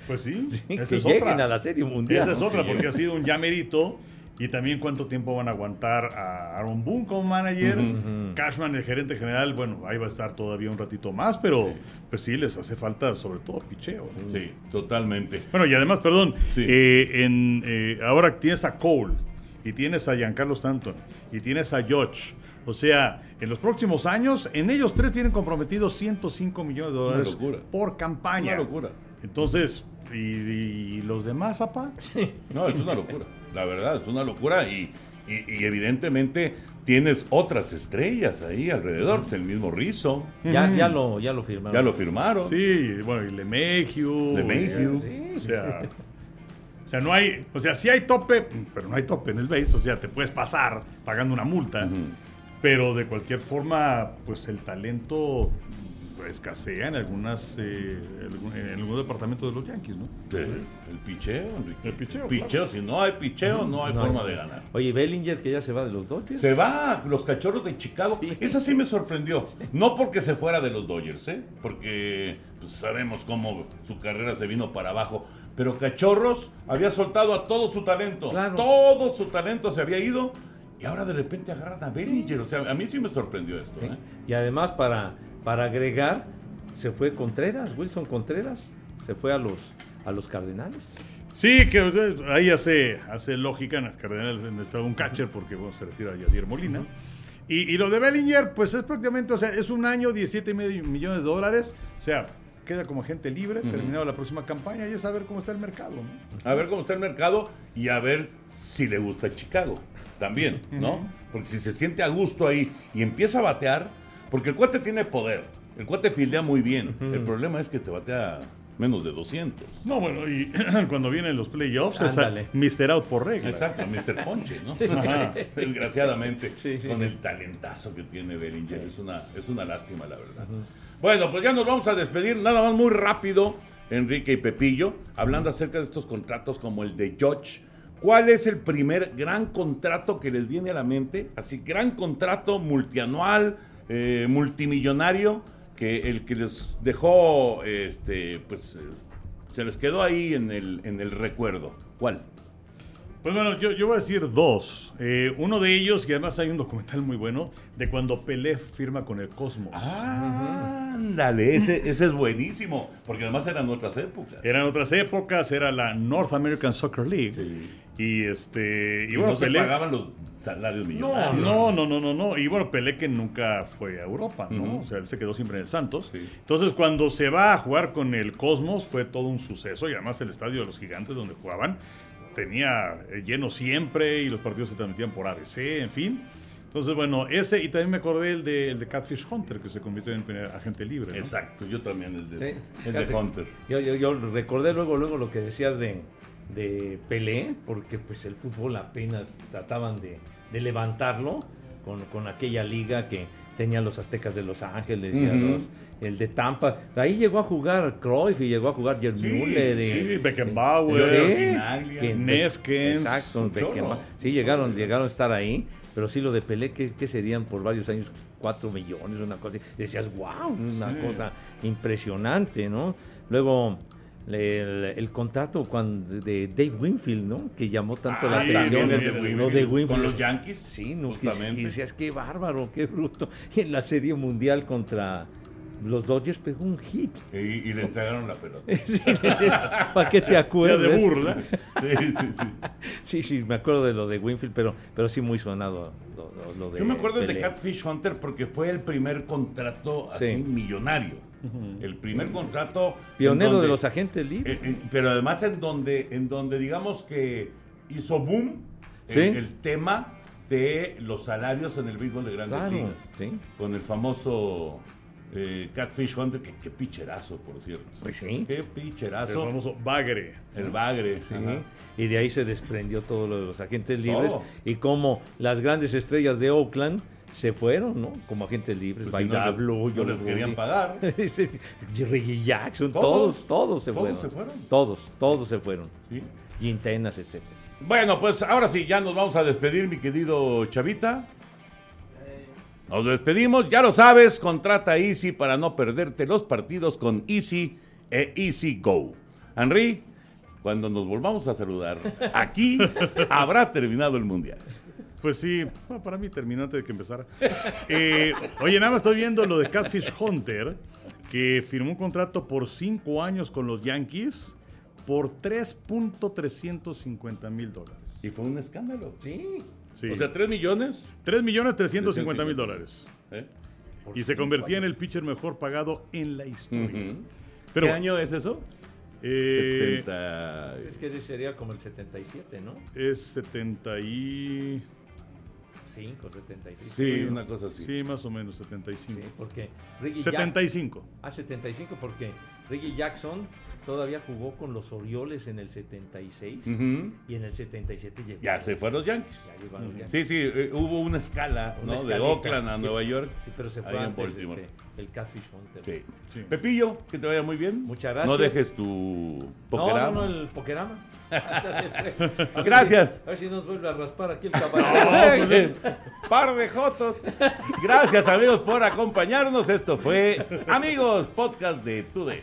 Pues sí, que es lleguen otra. a la Serie Mundial. Esa es otra, porque ha sido un llamerito. Y también cuánto tiempo van a aguantar a Aaron Boone como manager. Cashman, el gerente general, bueno, ahí va a estar todavía un ratito más, pero pues sí, les hace falta sobre todo picheo. sí, totalmente. Bueno, y además, perdón, Sí. eh, en, eh, ahora tienes a Cole, y tienes a Giancarlo Stanton, y tienes a George. O sea, en los próximos años, en ellos tres tienen comprometidos 105 millones de dólares por campaña. Una locura. Entonces, ¿y, y los demás, apa? No, es una locura. La verdad, es una locura. Y, y- y evidentemente tienes otras estrellas ahí alrededor. El mismo Rizzo. Ya, ya, lo, ya lo firmaron. Ya lo firmaron. Sí, bueno, y LeMahieu. LeMahieu. y- O sea, o sea, no hay, o sea, sí hay tope, pero no hay tope en el base, o sea, te puedes pasar pagando una multa, pero de cualquier forma, pues el talento escasea en algunas eh, algún- en algunos departamentos de los Yankees, ¿no? Sí, El picheo, Enrique. El picheo, Picheo, si no hay picheo, no hay No, forma no. de ganar. Oye, Bellinger que ya se va de los Dodgers. Se va los cachorros de Chicago. Esa sí me sorprendió. No porque se fuera de los Dodgers, ¿eh? Porque pues, sabemos cómo su carrera se vino para abajo. Pero Cachorros había soltado a todo su talento. Claro. Todo su talento se había ido. Y ahora de repente agarran a Bellinger. O sea, a mí sí me sorprendió esto. ¿eh? Y además, para, para agregar, se fue Contreras, Wilson Contreras, se fue a los, a los Cardenales. Sí, que ahí hace, hace lógica en el Cardenal necesitaba un catcher porque bueno, se retira Yadier Molina. y, y lo de Bellinger, pues es prácticamente, o sea, es un año, 17 y medio millones de dólares. O sea, queda como agente libre, terminado la próxima campaña y es a ver cómo está el mercado. ¿no? A ver cómo está el mercado y a ver si le gusta Chicago también, ¿no? Porque si se siente a gusto ahí y empieza a batear, porque el cuate tiene poder, el cuate fildea muy bien. El problema es que te batea menos de 200. No, bueno, y cuando vienen los playoffs, es. Mr. Out por regla. Exacto, Mr. Ponche, ¿no? Ajá. Desgraciadamente, Sí, sí. con el talentazo que tiene Bellinger, es una, es una lástima, la verdad. Bueno, pues ya nos vamos a despedir, nada más muy rápido, Enrique y Pepillo, hablando acerca de estos contratos como el de George. ¿Cuál es el primer gran contrato que les viene a la mente? Así, gran contrato multianual, eh, multimillonario, que el que les dejó, este, pues, eh, se les quedó ahí en el, en el recuerdo. ¿Cuál? Pues bueno, yo, yo voy a decir dos. Eh, uno de ellos, y además hay un documental muy bueno, de cuando Pelé firma con el Cosmos. Ah, ándale, ese, ese es buenísimo, porque además eran otras épocas. Eran otras épocas, era la North American Soccer League. Sí. Y este. Y, Y bueno, no se Pelé. pagaban los salarios millonarios. No, no, no, no, no. Y bueno, Pelé que nunca fue a Europa, ¿no? O sea, él se quedó siempre en el Santos. Sí. Entonces, cuando se va a jugar con el Cosmos, fue todo un suceso. Y además, el estadio de los Gigantes donde jugaban tenía eh, lleno siempre y los partidos se transmitían por ABC, en fin. Entonces, bueno, ese y también me acordé el de, el de Catfish Hunter, que se convirtió en primer agente libre. ¿no? Exacto, yo también, el de, Sí. el de Hunter. Yo, yo, yo recordé luego, luego lo que decías de, de Pelé, porque pues el fútbol apenas trataban de, de levantarlo con, con aquella liga que tenía los aztecas de Los Ángeles y a Ujú. los- el de Tampa. Ahí llegó a jugar Cruyff y llegó a jugar Gerd Sí, sí, Beckenbauer, Sí, que- Neskens, Exacto. Beckenbauer. Sí, llegaron, llegaron a estar ahí, pero sí lo de Pelé, ¿qué, qué serían por varios años? Cuatro millones, una cosa así. Decías, wow, una cosa impresionante, ¿no? Luego, el, el contrato cuando, de Dave Winfield, ¿no? Que llamó tanto Ah, la también atención. Lo de Winfield. con los Yankees, Sí, no, justamente. que decías, qué bárbaro, qué bruto. Y en la serie mundial contra los Dodgers pegó un hit. Y, y le entregaron la pelota. Para que te Ya acuerdes. de burla. Sí, sí, sí. Sí, sí, me acuerdo de lo de Winfield, pero, pero sí muy sonado lo, lo- lo de Yo me acuerdo de. Catfish Hunter porque fue el primer contrato así Sí. millonario. El primer contrato. Pionero donde- de los agentes libres. eh, eh, pero además en donde, en donde digamos que hizo boom el, Sí. el tema de los salarios en el béisbol de grandes claro, ligas. sí. Con el famoso eh, Catfish Hunter, que qué picherazo, por cierto. Pues sí. Qué El picherazo. famoso Bagre. El bagre. Sí, ajá. y de ahí se desprendió todo lo de los agentes libres y como las grandes estrellas de Oakland se fueron, ¿no? Como agentes libres, Pues si no Baida les- no querían pagar. Ricky Jackson, Todos, todos, todos se todos fueron. se fueron. Todos, todos se fueron. Sí. Gintenas, etcétera. Bueno, pues ahora sí, ya nos vamos a despedir, mi querido Chavita. Nos despedimos, ya lo sabes, contrata Easy para no perderte los partidos con Easy e Easy Go. Henry, cuando nos volvamos a saludar, aquí habrá terminado el Mundial. Pues sí, bueno, para mí terminó antes de que empezara. Eh, oye, nada más estoy viendo lo de Catfish Hunter, que firmó un contrato por cinco años con los Yankees por 3.350 mil dólares. Y fue un escándalo. Sí. Sí. O sea, 3 millones. 3 millones 350 mil dólares. ¿eh? Y se convertía en el pitcher mejor pagado en la historia. Pero ¿Qué año es eso? eh, 70. Es que sería como el 77, ¿no? es 70 y... 5, 76. Sí, una cosa así. Sí, más o menos, 75. Sí, porque Ricky Jack- 75. Ah, 75, porque Ricky Jackson todavía jugó con los Orioles en el 76 Ujú. y en el 77 llegó. Ya se fue a los Yankees. Ya los Yankees. Sí, sí, eh, hubo una escala, Una ¿no? De. Oakland a Sí, Nueva York. Sí, pero se fue en antes Baltimore. este, el Catfish Hunter. Sí. Sí. Pepillo, que te vaya muy bien. Muchas gracias. No dejes tu No, pokerama. no, no, el Pokerama. Gracias. A ver si nos vuelve a raspar aquí el. Ay, Par de jotos. Gracias, amigos, por acompañarnos. Esto fue Amigos, podcast de Today.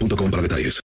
boostmobile.com para detalles.